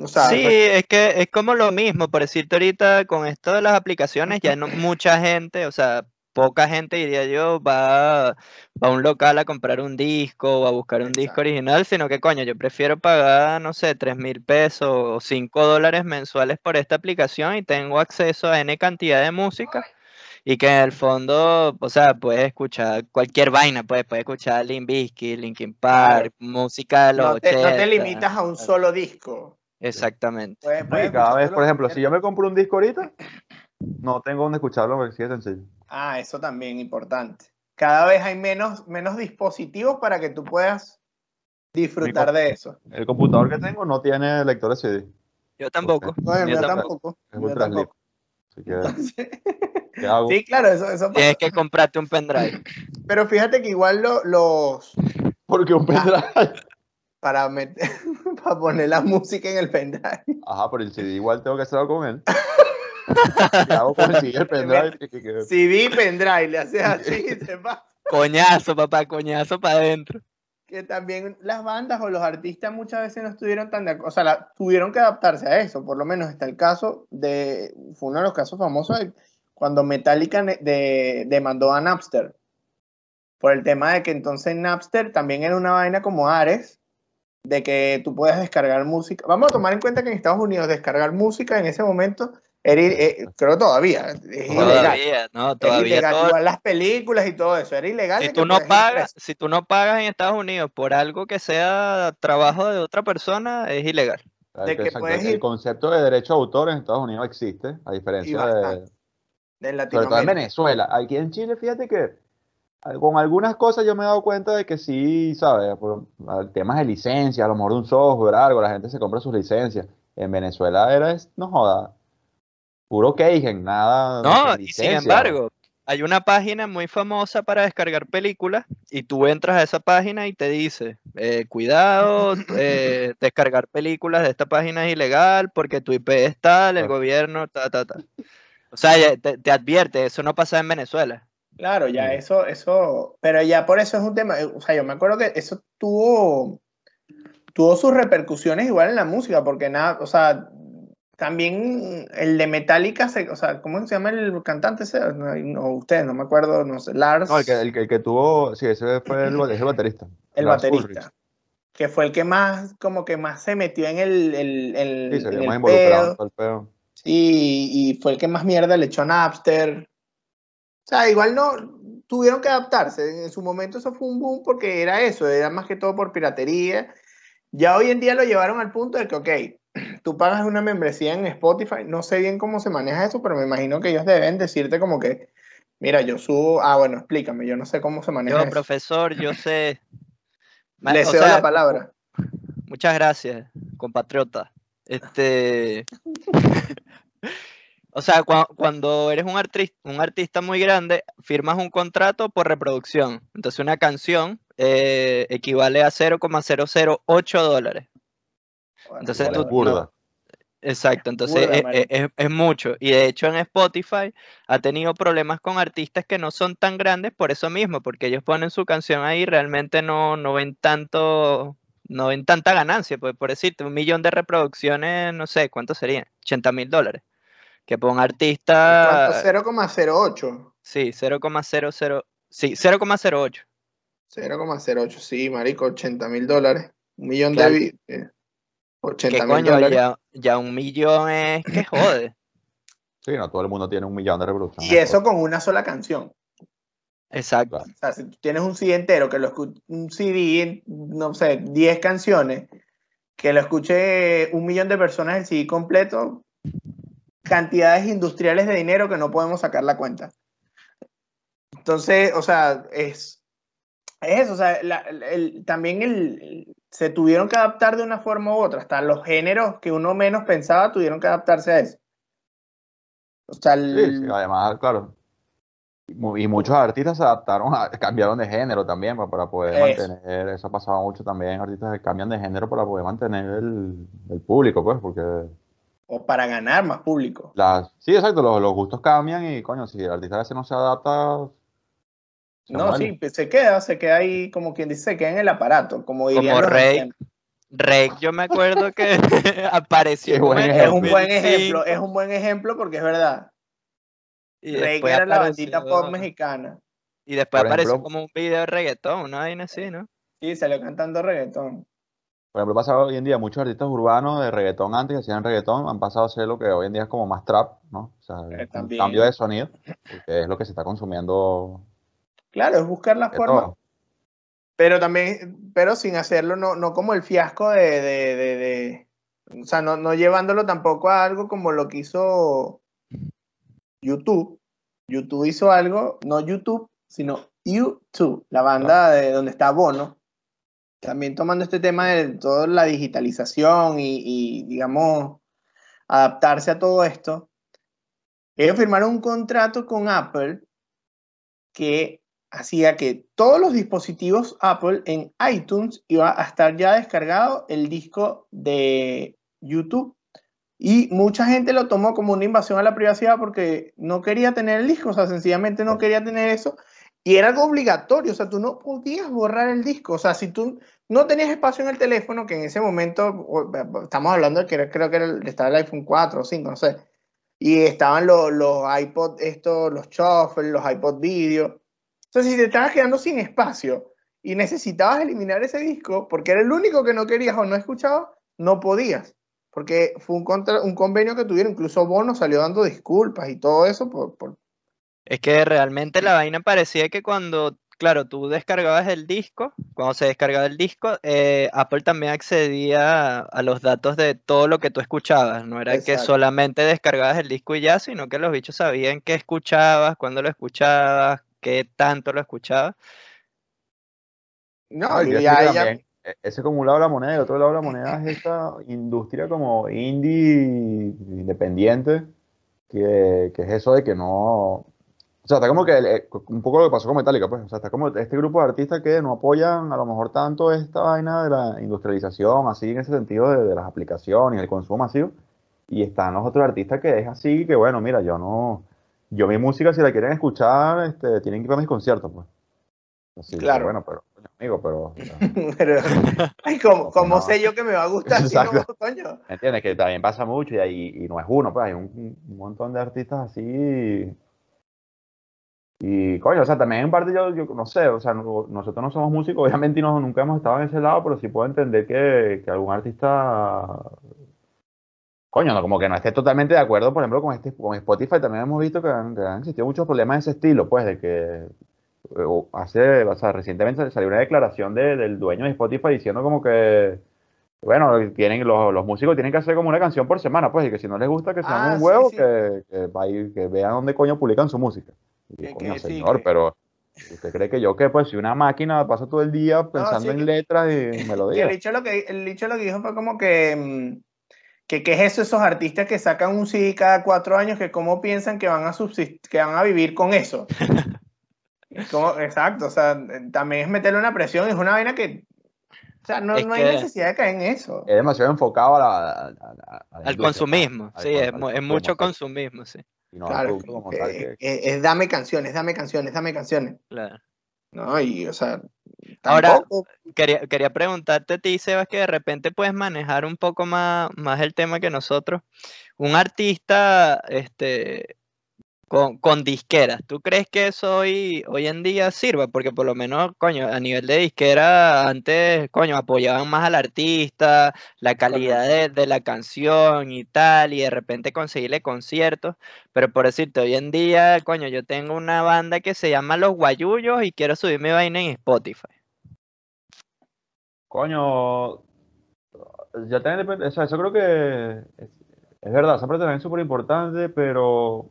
O sea, Sí, es que es como lo mismo, por decirte ahorita con esto de las aplicaciones, ya no mucha gente, o sea, poca gente diría yo, va, va a un local a comprar un disco o a buscar un disco original, sino que coño, yo prefiero pagar, no sé, tres mil pesos o cinco dólares mensuales por esta aplicación y tengo acceso a N cantidad de música y que en el fondo, o sea, puedes escuchar cualquier vaina, pues, puedes escuchar Limp Bizkit, Linkin Park, música de los no te, no te 80, limitas a un solo disco. Exactamente. Y cada vez, por ejemplo, si yo me compro un disco ahorita, <laughs> no tengo donde escucharlo porque sí es sencillo. Ah, eso también importante. Cada vez hay menos, menos dispositivos para que tú puedas disfrutar de eso. El computador que tengo no tiene lector de CD. Yo tampoco. No, yo tampoco. tampoco. Es slim. tampoco. Así que, <laughs> ¿qué hago? Sí, claro, eso, eso pasa. Tienes que comprarte un pendrive. Pero fíjate que igual lo- los Porque un pendrive. Para meter <laughs> para poner la música en el pendrive. Ajá, pero el CD igual tengo que hacer algo con él. ¿Qué hago con el CD pendrive? <laughs> CD pendrive, le haces así y se va. <laughs> Coñazo, papá, coñazo para adentro. Que también las bandas o los artistas muchas veces no estuvieron tan de acuerdo, o sea, la- tuvieron que adaptarse a eso. Por lo menos está el caso de, fue uno de los casos famosos de cuando Metallica de- demandó a Napster. Por el tema de que entonces Napster también era una vaina como Ares, de que tú puedes descargar música. Vamos a tomar en cuenta que en Estados Unidos descargar música en ese momento, era, eh, creo todavía, es ilegal. Todavía, no, Es todavía ilegal. todo- Igual las películas y todo eso, era ilegal. Si tú no pagas, si tú no pagas en Estados Unidos por algo que sea trabajo de otra persona, es ilegal. el, de que concepto de derecho de autor en Estados Unidos existe, a diferencia de. De sobre todo en Latinoamérica. Venezuela. Aquí en Chile, fíjate que con algunas cosas yo me he dado cuenta de que sí, ¿sabes? Por temas de licencia, a lo mejor de un software, algo, la gente se compra sus licencias. En Venezuela era, no joda, puro Keigen, nada. No, y sin embargo, hay una página muy famosa para descargar películas y tú entras a esa página y te dice, eh, cuidado, eh, <laughs> descargar películas de esta página es ilegal porque tu IP es tal, el gobierno, ta, ta, ta. O sea, te advierte, eso no pasa en Venezuela. Claro, ya eso, eso, pero ya por eso es un tema, eh, o sea, yo me acuerdo que eso tuvo, tuvo sus repercusiones igual en la música, porque nada, o sea, también el de Metallica, se, o sea, ¿cómo se llama el cantante ese? No, no, usted, no me acuerdo, no sé, Lars, No, el que, el, que- el que tuvo, sí, ese fue el, es el baterista. el Lars baterista, Ulrich. que fue el que más, como que más se metió en el, el, el- Sí, se vio más involucrado el pedo. Sí, y fue el que más mierda le echó a Napster. O sea, igual no tuvieron que adaptarse. En su momento eso fue un boom porque era eso, era más que todo por piratería. Ya hoy en día lo llevaron al punto de que, ok, <clears throat> tú pagas una membresía en Spotify, no sé bien cómo se maneja eso, pero me imagino que ellos deben decirte como que, mira, yo subo, ah, bueno, explícame, yo no sé cómo se maneja Yo, eso. profesor, yo <laughs> sé. Le o cedo sea, la palabra. Muchas gracias, compatriota. Este. <laughs> O sea, cua- cuando eres un, artista, un artista muy grande, firmas un contrato por reproducción. Entonces, una canción eh, equivale a 0,008 dólares. Entonces, Vale, tú- burda. Exacto, entonces Burda, es, marico. es- es mucho. Y de hecho en Spotify ha tenido problemas con artistas que no son tan grandes por eso mismo, porque ellos ponen su canción ahí y realmente no, no ven tanto, no ven tanta ganancia. Pues por decirte, un millón de reproducciones, no sé, ¿cuánto serían? 80 mil dólares. Que por un artista, ¿Cuánto? 0,08. sí, 0,00, sí, 0,08. 0,08, sí, marico, 80 mil dólares. Un millón ¿Qué de... eh, 80 ¿Qué mil coño? dólares. Ya, ya un millón es que jode. Sí, no todo el mundo tiene un millón de reproducciones. Y eso con una sola canción. Exacto. O sea, si tú tienes un CD entero, que lo un CD, no sé, 10 canciones, que lo escuche un millón de personas el CD completo, cantidades industriales de dinero que no podemos sacar la cuenta. Entonces, o sea, es, es eso, o sea, la- el- también el, se tuvieron que adaptar de una forma u otra, hasta los géneros que uno menos pensaba tuvieron que adaptarse a eso. O sea, el- Sí, sí, además, claro. Y mu- Y muchos artistas se adaptaron, a, cambiaron de género también pa- para poder Eso. mantener, eso ha pasado mucho también, artistas que cambian de género para poder mantener el, el público, pues, porque o para ganar más público. sí, exacto, los, los gustos cambian y, coño, si el artista a veces no se adapta, se No, muere. sí, pues se queda, se queda ahí, como quien dice, se queda en el aparato, como dirían Como Rey. Rake, yo me acuerdo que <laughs> apareció buen Es un buen 2005, ejemplo, es un buen ejemplo porque es verdad. y Rey era la bandita pop mexicana. Y después Por apareció ejemplo- como un video de reggaetón, una vaina así, ¿no? Sí, salió cantando reggaetón. Por ejemplo, pasa hoy en día muchos artistas urbanos de reggaetón antes que hacían reggaetón han pasado a ser lo que hoy en día es como más trap, ¿no? O sea, Eh, un también. cambio de sonido, porque es lo que se está consumiendo Claro, es buscar la forma, todo. pero también, pero sin hacerlo, no, no como el fiasco de, de, de, de- o sea, no, no llevándolo tampoco a algo como lo que hizo YouTube. YouTube hizo algo, no YouTube, sino YouTube, la banda de donde está Bono, también tomando este tema de toda la digitalización y, digamos, adaptarse a todo esto. Ellos firmaron un contrato con Apple que hacía que todos los dispositivos Apple en iTunes iba a estar ya descargado el disco de YouTube. Y mucha gente lo tomó como una invasión a la privacidad porque no quería tener el disco, o sea, sencillamente no quería tener eso. Y era algo obligatorio, o sea, tú no podías borrar el disco. O sea, si tú no tenías espacio en el teléfono, que en ese momento, estamos hablando de que creo que era estaba el iPhone 4 o 5, no sé. Y estaban los, los iPod, estos, los shuffle, los iPod video. Entonces, si te estabas quedando sin espacio y necesitabas eliminar ese disco, porque era el único que no querías o no escuchabas, no podías. Porque fue un, contra- un convenio que tuvieron. Incluso Bono salió dando disculpas y todo eso por- Es que realmente la vaina parecía que cuando, claro, tú descargabas el disco, cuando se descargaba el disco, eh, Apple también accedía a, a los datos de todo lo que tú escuchabas. No era que solamente descargabas el disco y ya, sino que los bichos sabían qué escuchabas, cuándo lo escuchabas, qué tanto lo escuchabas. No, y ya, e- ese es como un lado de la moneda y otro lado de la moneda es esta industria como indie independiente, que, que es eso de que no, O sea, está como que eh, un poco lo que pasó con Metallica, pues. O sea, está como este grupo de artistas que no apoyan a lo mejor tanto esta vaina de la industrialización, así en ese sentido de, de las aplicaciones, el consumo masivo. Y están los otros artistas que es así, que bueno, mira, yo no. Yo mi música, si la quieren escuchar, este, tienen que ir a mis conciertos, pues. Así, Claro. Bueno, pero, amigo, pero. <laughs> Pero, ay, ¿cómo, cómo No. sé yo que me va a gustar? si no, coño? ¿Me entiendes? Que también pasa mucho y, hay- y no es uno, pues hay un, un montón de artistas así. Y coño, o sea, también en parte yo, yo no sé, o sea, no- nosotros no somos músicos, obviamente y no, nunca hemos estado en ese lado, pero sí puedo entender que, que algún artista, coño, no, como que no esté totalmente de acuerdo, por ejemplo, con, este, con Spotify también hemos visto que han, que han existido muchos problemas de ese estilo, pues, de que eh, hace, o sea, recientemente salió una declaración de- del dueño de Spotify diciendo como que bueno, tienen, los, los músicos tienen que hacer como una canción por semana, pues, y que si no les gusta, que se hagan Ah, un huevo, sí. que, que vean dónde coño publican su música. Y, coño, señor, que- pero ¿usted cree que yo que pues si una máquina paso todo el día pensando sí, en letras y <laughs> Que melodías? el dicho lo que el dicho lo que dijo fue como que mm, que qué es eso esos artistas que sacan un CD cada cuatro años que cómo piensan que van a que van a vivir con eso. <laughs> Exacto o sea también es meterle una presión es una vaina que o sea no, no hay necesidad de caer en eso. Es demasiado enfocado a la, a- a- a la Al consumismo, sí, al- es, mucho consumismo, sí. Y no al claro producto como tal, que- es, es dame canciones dame canciones dame canciones Claro. no y o sea Ahora- Quería, quería preguntarte a ti, Sebas, que de repente puedes manejar un poco más, más el tema que nosotros. Un artista este, con, con disqueras, ¿tú crees que eso hoy, hoy en día sirva? Porque por lo menos, coño, a nivel de disquera, antes, coño, apoyaban más al artista, la calidad de, de la canción y tal, y de repente conseguirle conciertos. Pero por decirte, hoy en día, coño, yo tengo una banda que se llama Los Guayullos y quiero subir mi vaina en Spotify. Coño, ya también depende, o sea, eso creo que es, es verdad, parte también es súper importante, pero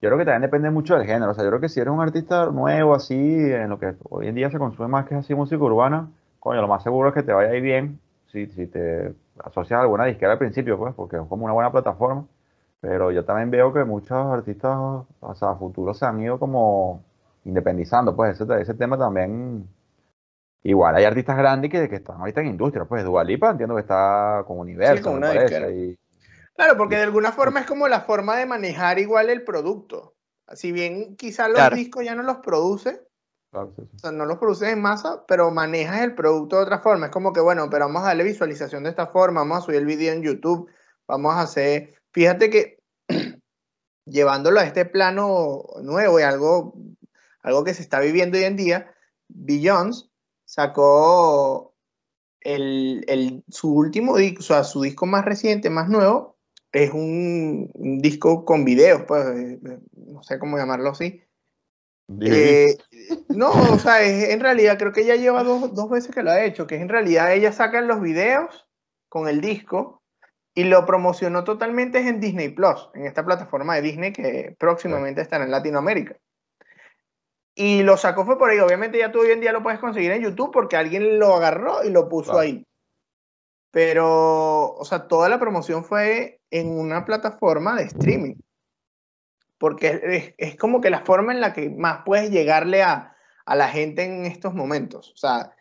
yo creo que también depende mucho del género. O sea, yo creo que si eres un artista nuevo así, en lo que hoy en día se consume más que así música urbana, coño, lo más seguro es que te vaya a ir bien si, si te asocias a alguna disquera al principio, pues, porque es como una buena plataforma. Pero yo también veo que muchos artistas, o sea, a futuro se han ido como independizando, pues, ese, ese tema también. Igual hay artistas grandes que, que están ahorita en industria, pues Dua Lipa entiendo que está con Universal, con me parece, y Claro, porque de alguna forma es como la forma de manejar igual el producto. Si bien quizás los Claro. discos ya no los produce, claro, sí, sí. o sea, no los produces en masa, pero manejas el producto de otra forma. Es como que, bueno, pero vamos a darle visualización de esta forma, vamos a subir el video en YouTube, vamos a hacer... Fíjate que <clears throat> llevándolo a este plano nuevo y algo, algo que se está viviendo hoy en día, Beyoncé sacó el, el- su último disco, o sea, su disco más reciente, más nuevo, es un, un disco con videos, pues, eh, eh, no sé cómo llamarlo así. Eh, no, o sea, es- en realidad creo que ella lleva dos, dos veces que lo ha hecho, que es en realidad ella saca los videos con el disco y lo promocionó totalmente en Disney Plus, en esta plataforma de Disney que próximamente estará en Latinoamérica. Y lo sacó fue por ahí, obviamente ya tú hoy en día lo puedes conseguir en YouTube porque alguien lo agarró y lo puso Claro. ahí. Pero, o sea, toda la promoción fue en una plataforma de streaming porque es, es- como que la forma en la que más puedes llegarle a, a la gente en estos momentos. O sea,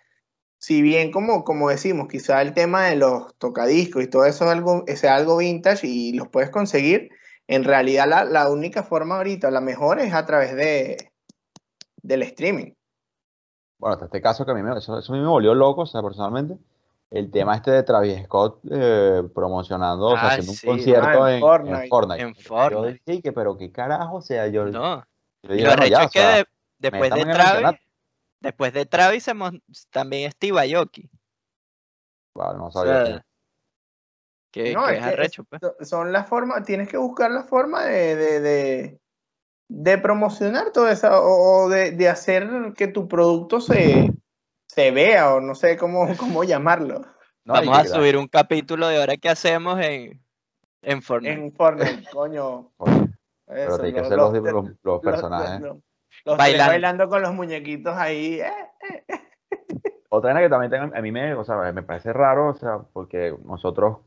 si bien como, como decimos, quizá el tema de los tocadiscos y todo eso es algo, es algo vintage y los puedes conseguir, en realidad la, la única forma ahorita, la mejor es a través de, del streaming. Bueno, hasta este caso que a mí me, eso, eso a mí me volvió loco, o sea, personalmente. El tema este de Travis Scott eh, promocionando, o sea, Ah, haciendo sí. un concierto Ah, en en, Fortnite. en Fortnite. En Yo dije pero qué carajo, o sea, yo, No. yo Y dije, lo bueno, arrecho ya, es o que sea, de- después de Travis, después de Travis también Steve Aoki. Vale, no O sabía. sea, que, No, que es arrecho, pues. So- Son las formas, tienes que buscar la forma de, de, de, de promocionar todo eso o o de, de hacer que tu producto se, se vea o no sé cómo, <laughs> cómo llamarlo No, Vamos a subir un capítulo de ahora que hacemos en, en Fortnite. en Fortnite, coño. Pero tiene que ser los- los, los, los los- personajes. los- Bailando. bailando con los muñequitos ahí. eh. Otra vaina que también tengo- a mí me, o sea, me parece raro, o sea, porque nosotros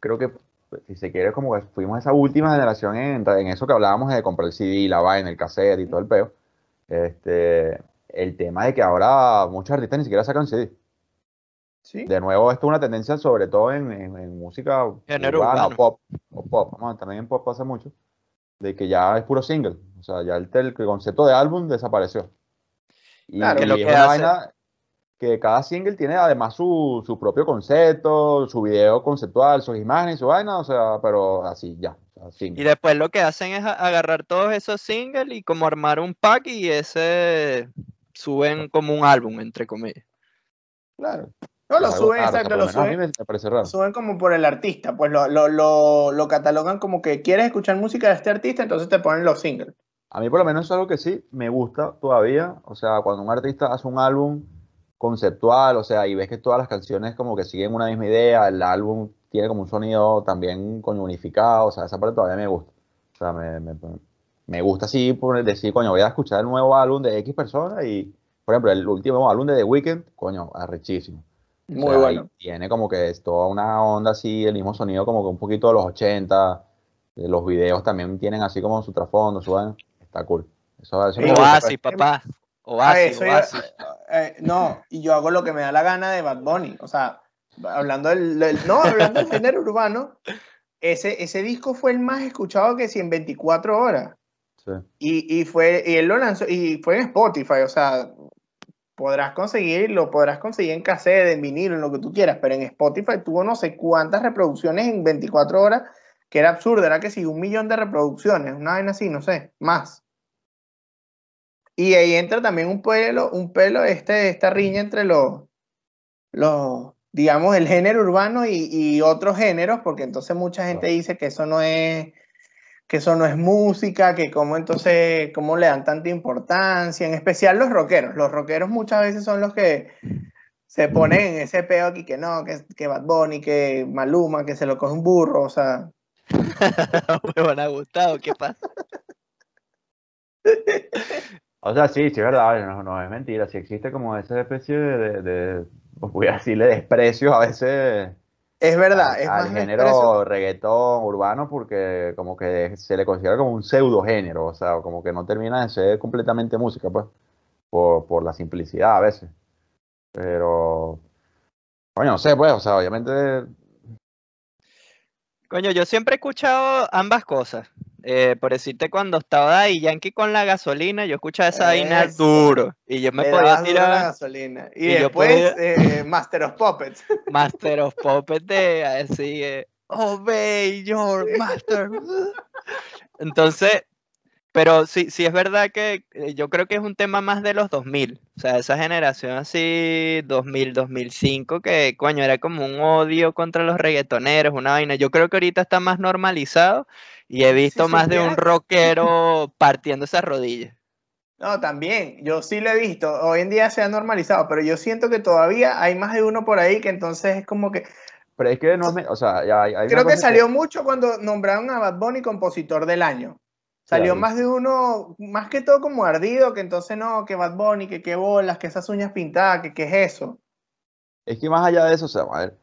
creo que, pues, si se quiere, como que fuimos esa última generación en, en eso que hablábamos de comprar el CD, la vaina, el cassette y todo el peo. Este, el tema de que ahora muchos artistas ni siquiera sacan CD. ¿Sí? De nuevo, esto es una tendencia sobre todo en, en- en música urbana o pop. O pop. Vamos, también en pop pasa mucho. De que ya es puro single. O sea, ya el, el concepto de álbum desapareció. Y, Claro. Que lo es que una hace- vaina que cada single tiene además su, su propio concepto, su video conceptual, sus imágenes, su vaina, o sea, pero así, ya. Y después lo que hacen es agarrar todos esos singles y como armar un pack y ese suben como un álbum, entre comillas. Claro. No, lo suben, exacto, lo suben, me, me parece raro. lo suben como por el artista, pues lo, lo, lo, lo catalogan como que quieres escuchar música de este artista, entonces te ponen los singles. A mí por lo menos es algo que sí me gusta todavía. O sea, cuando un artista hace un álbum conceptual, o sea, y ves que todas las canciones como que siguen una misma idea, el álbum tiene como un sonido también coño unificado, o sea, esa parte todavía me gusta. O sea, me, me, me gusta así por decir, coño, voy a escuchar el nuevo álbum de X persona y, por ejemplo, el último álbum de The Weeknd, coño, arrechísimo. O Muy sea, bueno. y tiene como que es toda una onda así, el mismo sonido como que un poquito de los 80. eh, Los videos también tienen así como su trasfondo, su. Está cool. Eso, eso Oasis, papá. Ah, Oasis, iba- Oasis. eh, no, y yo hago lo que me da la gana de Bad Bunny. O sea, hablando del, del- no, hablando del género urbano, ese, ese disco fue el más escuchado que si en 24 horas. Sí. Y, y fue, y él lo lanzó, y fue en Spotify, o sea, podrás conseguir, lo podrás conseguir en cassette, en vinilo, en lo que tú quieras, pero en Spotify tuvo no sé cuántas reproducciones en 24 horas, que era absurdo, era que sí, un millón de reproducciones, una vaina así, no sé, más. Y ahí entra también un pelo, un pelo, este, esta riña entre los, los, digamos, el género urbano y, y otros géneros, porque entonces mucha gente dice que eso no es, que eso no es música, que cómo entonces, cómo le dan tanta importancia, en especial los rockeros. Los rockeros muchas veces son los que se ponen en ese peo aquí, que no, que, que Bad Bunny, que Maluma, que se lo coge un burro, o sea, <laughs> Me van a gustado, ¿qué pasa? O sea, sí, sí, es verdad, no, no es mentira. Sí existe como esa especie de, de, de- voy a decirle, desprecio a veces es verdad, al, es al más género reggaetón urbano porque como que se le considera como un pseudo género, o sea, como que no termina de ser completamente música, pues, por, por la simplicidad a veces. Pero, coño, no sé, pues, o sea, obviamente, Coño, yo siempre he escuchado ambas cosas. Eh, por decirte, cuando estaba Daddy Yankee con la gasolina, yo escuchaba esa vaina duro. Y yo me le podía a la tirar gasolina. Y, y yo después podía- eh, Master of Puppets. <laughs> Master of Puppets de así, eh, Obey your master. <laughs> Entonces, pero sí, sí es verdad que eh, yo creo que es un tema más de los 2000. O sea, esa generación así, 2000, 2005, que coño, era como un odio contra los reggaetoneros, una vaina. Yo creo que ahorita está más normalizado y he visto sí, más de un rockero partiendo esas rodillas. No, también, yo sí lo he visto. Hoy en día se ha normalizado, pero yo siento que todavía hay más de uno por ahí que entonces es como que. pero es que no o sea, hay, hay Creo que salió mucho cuando nombraron a Bad Bunny compositor del año. Salió Claro. más de uno, más que todo como ardido, que entonces no, que Bad Bunny, que qué bolas, que esas uñas pintadas, que qué es eso. Es que más allá de eso, o sea, a ver,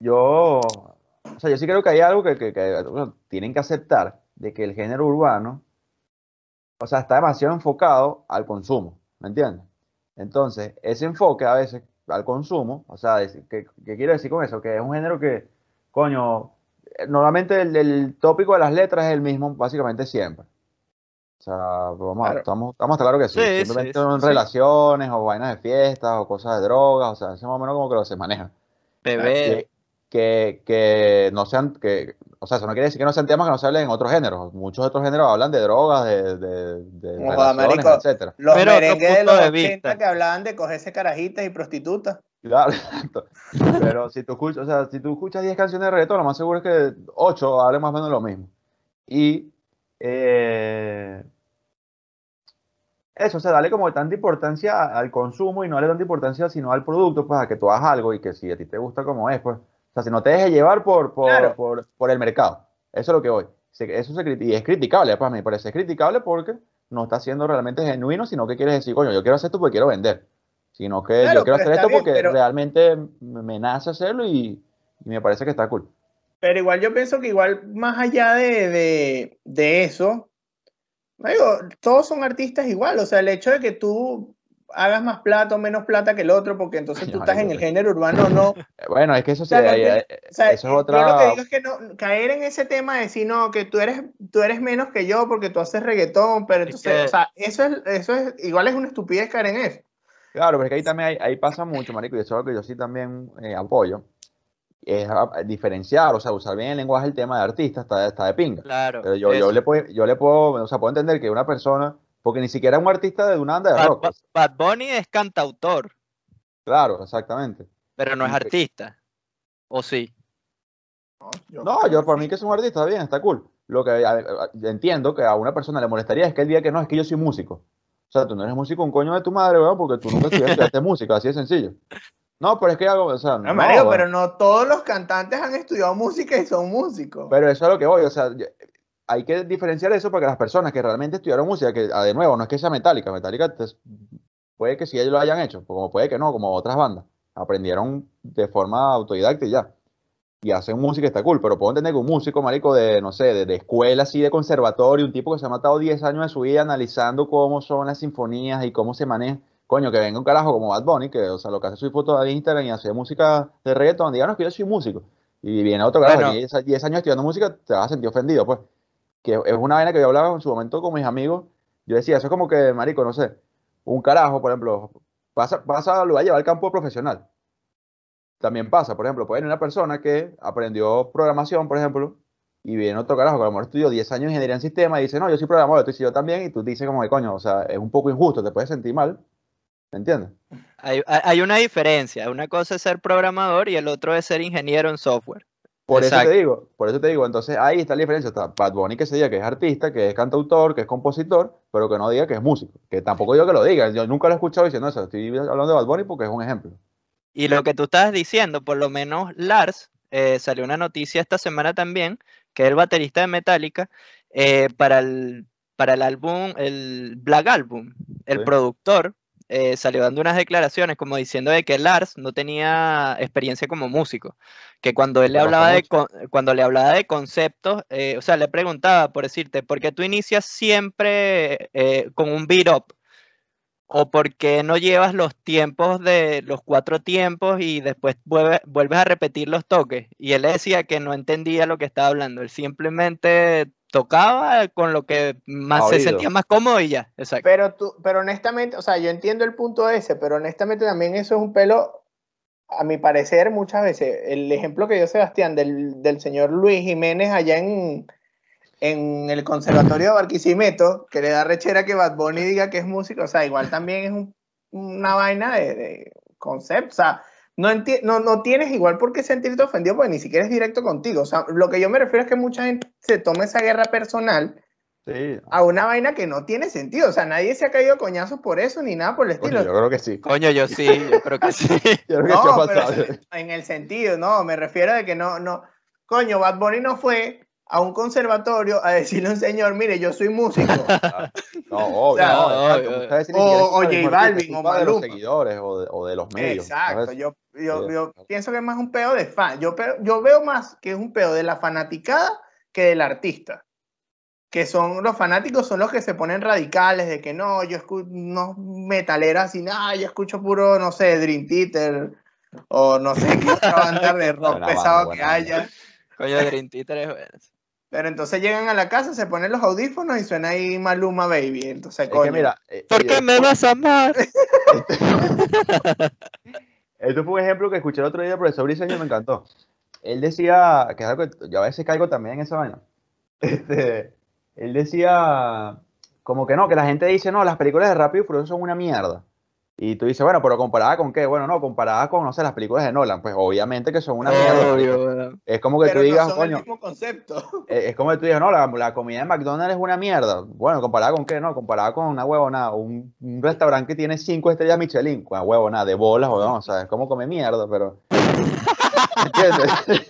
yo, o sea, yo sí creo que hay algo que, que- que, bueno, tienen que aceptar de que el género urbano, o sea, está demasiado enfocado al consumo, ¿me entiendes? Entonces, ese enfoque a veces al consumo, o sea, es- ¿qué, qué quiero decir con eso? Que es un género que, coño, eh, normalmente el, el tópico de las letras es el mismo básicamente siempre. O sea, vamos, a- Claro. estamos, estamos claros que sí. Sí, sí, Simplemente sí, son sí. relaciones o vainas de fiestas o cosas de drogas, o sea, ese más o menos como que lo se maneja Bebé. que, que, que no sean, que, o sea, eso no quiere decir que no sean temas que no se hablen en otros géneros. Muchos otros géneros hablan de drogas, de, de, de relaciones, marico. etcétera. Los Pero merengues de los de 80 vista. que hablaban de cogerse carajitas y prostitutas. Claro, <laughs> exacto. Pero si tú escuchas, o sea, si tú escuchas 10 canciones de reggaetón, lo más seguro es que 8 hablen más o menos lo mismo. Y eh, eso, o sea, dale como tanta importancia al consumo y no darle tanta importancia sino al producto, pues a que tú hagas algo y que si a ti te gusta como es, pues, o sea, si no te dejes llevar por, por, Claro. por, por el mercado. Eso es lo que voy. Eso se, y es criticable, pues a mí me parece es criticable porque no está siendo realmente genuino, sino que quieres decir, coño, yo quiero hacer esto porque quiero vender. Sino que Claro, yo quiero hacer esto bien, porque pero- realmente me nace hacerlo y, y me parece que está cool. Pero igual yo pienso que igual más allá de, de, de eso, digo, todos son artistas igual, o sea, el hecho de que tú hagas más plata o menos plata que el otro, porque entonces tú estás en el género urbano, no. <laughs> Bueno, es que eso sí, O sea, hay- O sea, eso es Yo otra. lo que digo es que no, caer en ese tema de decir, no, que tú eres, tú eres menos que yo porque tú haces reggaetón, pero Es entonces, que- o sea, eso es, eso es, igual es una estupidez caer en eso. Claro, pero es que ahí también hay- ahí pasa mucho, marico, y eso es lo que yo sí también eh, apoyo. Es a- diferenciar, o sea, usar bien el lenguaje, el tema de artista, está, está de pinga. Claro. Pero yo, yo le puedo, yo le puedo, o sea, puedo entender que una persona, porque ni siquiera es un artista de una banda de Bad, rock. Ba- Bad Bunny es cantautor, Claro, exactamente. pero no es artista. ¿O sí? No, yo por mí que es un artista, está bien, está cool. Lo que a- a- entiendo que a una persona le molestaría es que él diga que no, es que yo soy músico. O sea, tú no eres músico, un coño de tu madre, weón, porque tú nunca estudiaste, estudiaste música, así de sencillo. No, pero es que hago, o sea, No, no, pero no todos los cantantes han estudiado música y son músicos. Pero eso es a lo que voy, o sea, hay que diferenciar eso porque las personas que realmente estudiaron música, que ah, de nuevo, no es que sea metálica, metálica puede que sí ellos lo hayan hecho, como puede que no, como otras bandas, aprendieron de forma autodidacta y ya. Y hacen música está cool, pero puedo entender que un músico, marico, de, no sé, de, de escuela así, de conservatorio, un tipo que se ha matado 10 años de su vida analizando cómo son las sinfonías y cómo se maneja, coño, que venga un carajo como Bad Bunny, que, o sea, lo que hace su foto de Instagram y hace música de reggaeton, diga, no, es que yo soy músico. Y viene otro carajo, Bueno. y 10, 10 años estudiando música, te vas a sentir ofendido, pues. Que es una vaina que yo hablaba en su momento con mis amigos. Yo decía, eso es como que, marico, no sé, un carajo, por ejemplo, pasa, pasa, lo va a llevar al campo profesional. También pasa, por ejemplo, puede venir una persona que aprendió programación, por ejemplo, y viene otro carajo que a lo mejor estudió 10 años de ingeniería en sistema y dice, no, yo soy programador, tú dices yo también, y tú dices como que coño, o sea, es un poco injusto, te puedes sentir mal, ¿me entiendes? Hay, hay- una diferencia. Una cosa es ser programador y el otro es ser ingeniero en software. Por eso te digo, por eso te digo, entonces ahí está la diferencia, está Bad Bunny que se diga que es artista, que es cantautor, que es compositor, pero que no diga que es músico, que tampoco digo que lo diga, yo nunca lo he escuchado diciendo eso, estoy hablando de Bad Bunny porque es un ejemplo. Y lo que tú estabas diciendo, por lo menos Lars, eh, salió una noticia esta semana también, que es el baterista de Metallica, eh, para, el, para el álbum, el Black Album, el Sí. productor eh, salió dando unas declaraciones como diciendo de que Lars no tenía experiencia como músico, que cuando él le hablaba de, cuando le hablaba de conceptos, eh, o sea, le preguntaba, por decirte, ¿por qué tú inicias siempre eh, con un beat up? ¿O por qué no llevas los tiempos de los cuatro tiempos y después vuelve- vuelves a repetir los toques? Y él decía que no entendía lo que estaba hablando. Él simplemente tocaba con lo que más se sentía más cómodo y ya. Exacto. Pero tú, pero honestamente, o sea, yo entiendo el punto ese, pero honestamente también eso es un pelo, a mi parecer, muchas veces. El ejemplo que dio Sebastián del, del señor Luis Jiménez allá en, en el Conservatorio de Barquisimeto, que le da rechera que Bad Bunny diga que es músico, o sea, igual también es un- una vaina de, de concepto, o sea, no, enti- no, no tienes igual por qué sentirte ofendido porque ni siquiera es directo contigo, o sea, lo que yo me refiero es que mucha gente se toma esa guerra personal Sí, a una vaina que no tiene sentido. O sea, nadie se ha caído coñazos por eso ni nada por el coño, estilo. yo creo que sí. Coño, yo sí, yo creo que sí. <laughs> Yo creo que sí ha No, pero en el sentido, no, me refiero a que no, no. Coño, Bad Bunny no fue a un conservatorio a decirle a un señor, mire, yo soy músico. <laughs> No, obvio, sea, no, O- J Balvin, o culpa de los Maluma. seguidores o de, o de los medios. Exacto, yo, yo, yo pienso que es más un pedo de fan. Yo, yo veo más que es un pedo de la fanaticada que del artista. Que son los fanáticos, son los que se ponen radicales de que no, yo escucho no metaleras así, nada, yo escucho puro, no sé, Dream Theater o no sé qué otra banda de rock Buena pesado banda, que haya. Coño, Dream Theater es bueno. Pero entonces llegan a la casa, se ponen los audífonos y suena ahí Maluma Baby. Entonces, Es coño. que mira, eh, ¿Por eh, qué me vas a amar? Esto <laughs> fue un ejemplo que escuché el otro día del profesor Briseño y me encantó. Él decía, que es algo que yo a veces caigo también en esa vaina. <laughs> Este, él decía, como que no, que la gente dice, no, las películas de Rápido y Furioso son una mierda. Y tú dices, bueno, pero comparada con qué? Bueno, no, comparada con, no sé, las películas de Nolan, pues obviamente que son una mierda. Obvio. Es como que pero tú no digas, son coño, el mismo concepto. eh, es como que tú digas, no, la, la comida de McDonald's es una mierda. Bueno, comparada con qué, no, comparada con una huevona, un, un restaurante que tiene cinco estrellas Michelin, con una huevona de bolas, o no, o sea, es como comer mierda, pero. <laughs> ¿Entiendes?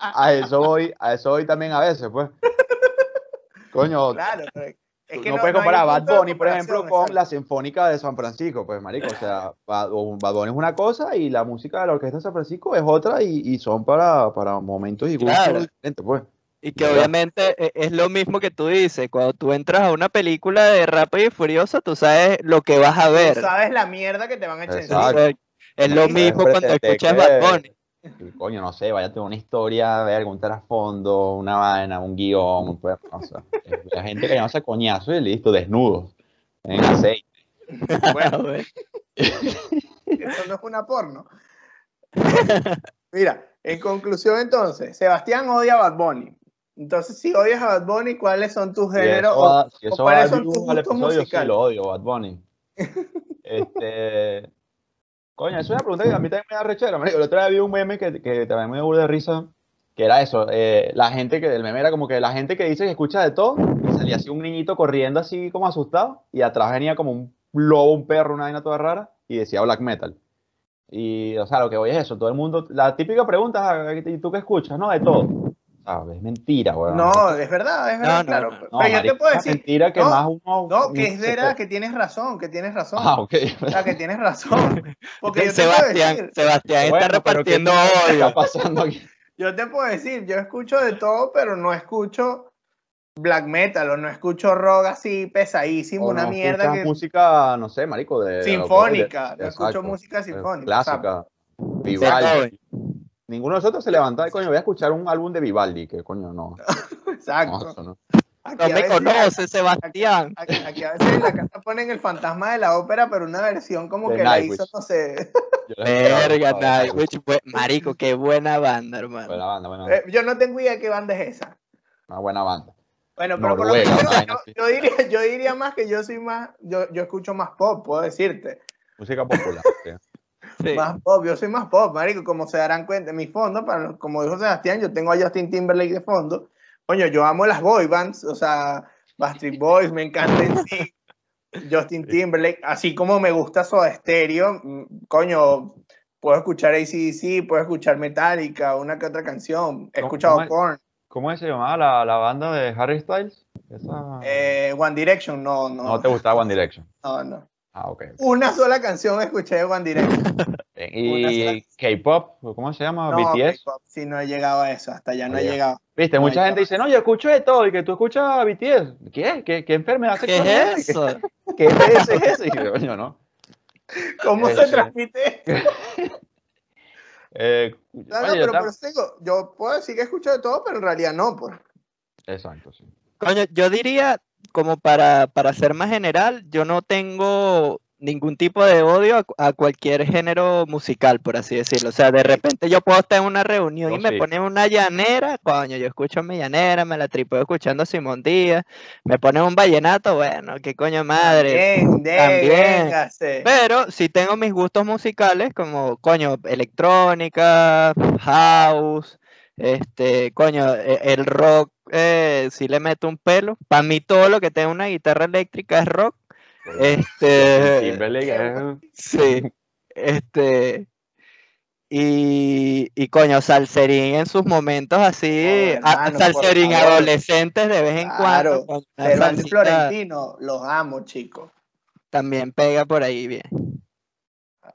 a eso voy, a eso voy también a veces, pues. Coño, Claro, pero es tú que no, no, puedes no comparar a Bad Bunny, por ejemplo, con la Sinfónica de San Francisco, pues, marico, o sea, Bad, Bunny es una cosa y la música de la Orquesta de San Francisco es otra y, y son para, para momentos y gustos Claro. diferentes, pues. Y que obviamente e- es lo mismo que tú dices, cuando tú entras a una película de Rápido y Furioso, tú sabes lo que vas a Tú ver. sabes la mierda que te van a echar. Es lo mismo cuando escuchas Bad Bunny. Coño, no sé, vaya a tener una historia, ver un trasfondo, una vaina, un guion, pues, o sea, la gente que hace coñazo y listo, desnudos, en aceite. <laughs> Bueno, Bueno, eso no es una porno. Mira, en conclusión entonces, Sebastián odia a Bad Bunny. Entonces, si odias a Bad Bunny, ¿cuáles son tus Si géneros? eso o- si o eso cuáles va son tus al gustos sí musicales? lo odio, Bad Bunny. <laughs> Este, coño, es una pregunta que a mí también me da rechera. El otro día vi un meme que, que también me dio de risa, que era eso, eh, la gente que, el meme era como que la gente que dice que escucha de todo, y salía así un niñito corriendo así como asustado, y atrás venía como un lobo, un perro, una vaina toda rara, y decía black metal. Y, o sea, lo que voy es eso, todo el mundo, la típica pregunta, ah, ¿y tú qué escuchas? No, de todo. Es mentira, weón. No, es verdad, es verdad, No, no, claro. no. No, Pero yo marico, te puedo es mentira que no, más uno... no, que es se verdad, que tienes razón, que tienes razón. Ah, ok. O sea, que tienes razón. Porque yo te puedo Sebastián, decir, Sebastián Bueno, está pero ¿qué repartiendo está odio. pasando aquí? yo te puedo decir, yo escucho de todo, pero no escucho black metal o no escucho rock así pesadísimo, O una no mierda que música, no sé, marico, de... sinfónica, de- no escucho música eh, sinfónica. o sea, Clásica. Vivaldi. Ninguno de nosotros se levantaba y coño, voy a escuchar un álbum de Vivaldi, que coño, no. no, <laughs> exacto. eso no. Aquí No a me conoce, Sebastián. Aquí, aquí a veces en la casa ponen el fantasma de la ópera, pero una versión como que la hizo, no sé. Verga, Nightwish, Marico, qué buena banda, hermano. Buena banda, buena banda. Eh, yo no tengo idea qué banda es esa. Una buena banda. Bueno, pero por lo menos yo diría, yo diría más que yo soy más, yo, yo escucho más pop, puedo decirte. Música popular. Sí. Más pop, yo soy más pop, marico, como se darán cuenta, en mi fondo, para, como dijo Sebastián, yo tengo a Justin Timberlake de fondo. Coño, yo amo las boy bands, o sea, Backstreet Boys, me encanta en sí. Justin Timberlake, así como me gusta Soda Stereo, mm, coño, puedo escuchar ACDC, puedo escuchar Metallica, una que otra canción, he ¿Cómo- escuchado cómo? Korn, ¿Cómo se llamaba la, la banda de Harry Styles? Esa... eh, One Direction, no, no, no te gustaba One Direction. no, no. Ah. Una sola canción escuché de One Direction. Y K-pop, ¿cómo se llama? No, BTS. K-pop, sí, no he llegado a eso, hasta allá no he llegado. Viste, No, mucha gente dice, no, yo escucho de todo, y que tú escuchas BTS. ¿Qué? ¿Qué, qué enfermedad ¿Qué es eso? <laughs> ¿Qué es eso? Y yo, coño, ¿no? ¿Cómo Eh, se transmite? <laughs> Eh, No, no, oye, yo pero por eso digo, yo puedo decir que escucho de todo, pero en realidad no, pues. Exacto, sí. Coño, yo diría, como para, para ser más general, yo no tengo ningún tipo de odio a, a cualquier género musical, por así decirlo. O sea, de repente yo puedo estar en una reunión y me sí. ponen una llanera, coño, yo escucho mi llanera, me la tripeo escuchando a Simón Díaz, me ponen un vallenato, bueno, qué coño madre. Bien, también. véngase. Pero sí tengo mis gustos musicales como, coño, electrónica, house, este, coño, e- el rock, eh, sí le meto un pelo. Para mí todo lo que tenga una guitarra eléctrica es rock. Este, sí, este, y, y coño, salserín en sus momentos así, Oh, hermano, salserín adolescentes de vez en Claro, cuando. Pero Florentino, los amo, chicos. También pega por ahí bien.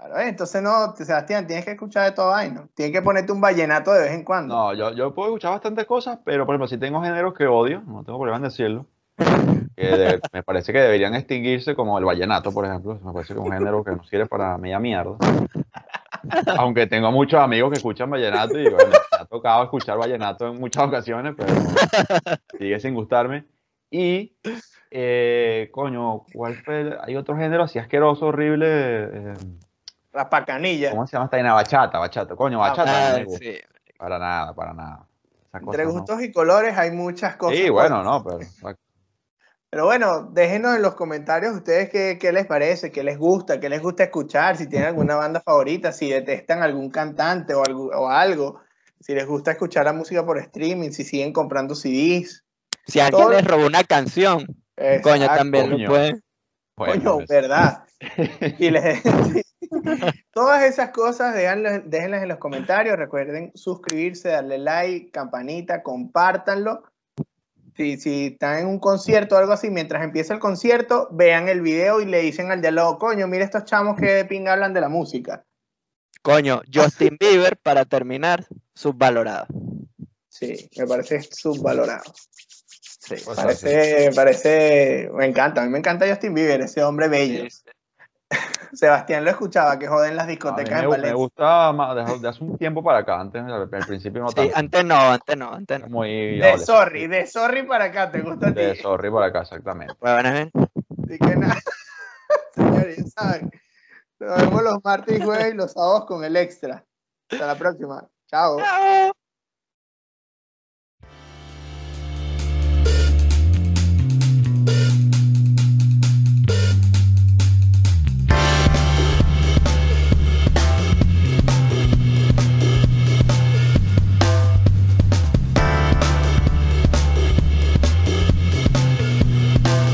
Claro, eh, entonces no, Sebastián, tienes que escuchar de todo vaina. Tienes que ponerte un vallenato de vez en cuando. No, yo, yo puedo escuchar bastantes cosas, pero por ejemplo, si tengo géneros que odio, no tengo problema en decirlo, que de- <laughs> me parece que deberían extinguirse como el vallenato, por ejemplo, me parece que es un género que no sirve para media mierda. Aunque tengo muchos amigos que escuchan vallenato y bueno, me ha tocado escuchar vallenato en muchas ocasiones, pero sigue sin gustarme. Y, eh, coño, ¿cuál fue? el- Hay otro género así asqueroso, horrible. eh, Raspacanilla. ¿Cómo se llama esta vaina? Bachata, bachata. Coño, bachata Ah, gusta. sí. Para nada, para nada. Esas Entre cosas no. gustos y colores hay muchas cosas. Sí, bueno, no, pero Pero bueno, déjenos en los comentarios ustedes qué, qué les parece, qué les gusta, qué les gusta escuchar, si tienen alguna banda favorita, si detestan algún cantante o algo, o algo, si les gusta escuchar la música por streaming, si siguen comprando CDs. Si alguien Todo- les robó una canción, coño, también lo puede. bueno, Coño, pues, verdad. <laughs> Y les- <laughs> <laughs> Todas esas cosas déjenlas, déjenlas en los comentarios. Recuerden suscribirse, darle like, campanita, compártanlo. Si, si están en un concierto o algo así, mientras empieza el concierto, vean el video y le dicen al diálogo, coño, mira estos chamos que de pinga hablan de la música. Coño, Justin Bieber, para terminar, subvalorado. Sí, me parece subvalorado. Sí. O sea, Parece, parece, me encanta, a mí me encanta Justin Bieber, ese hombre bello. Sí, <laughs> Sebastián lo escuchaba, que joden las A mí discotecas me, en me Valencia. gusta más de, de hace un tiempo para acá, antes al, al principio no Sí, tanto. antes no, antes no, antes no. Muy De sorry, de sorry para acá, ¿te gusta a ti? De sorry para acá, exactamente. Bueno, bien. Así que nada, <laughs> señores, ya saben. Nos vemos los martes y jueves y los sábados con el extra. Hasta la próxima. Chao. Chao.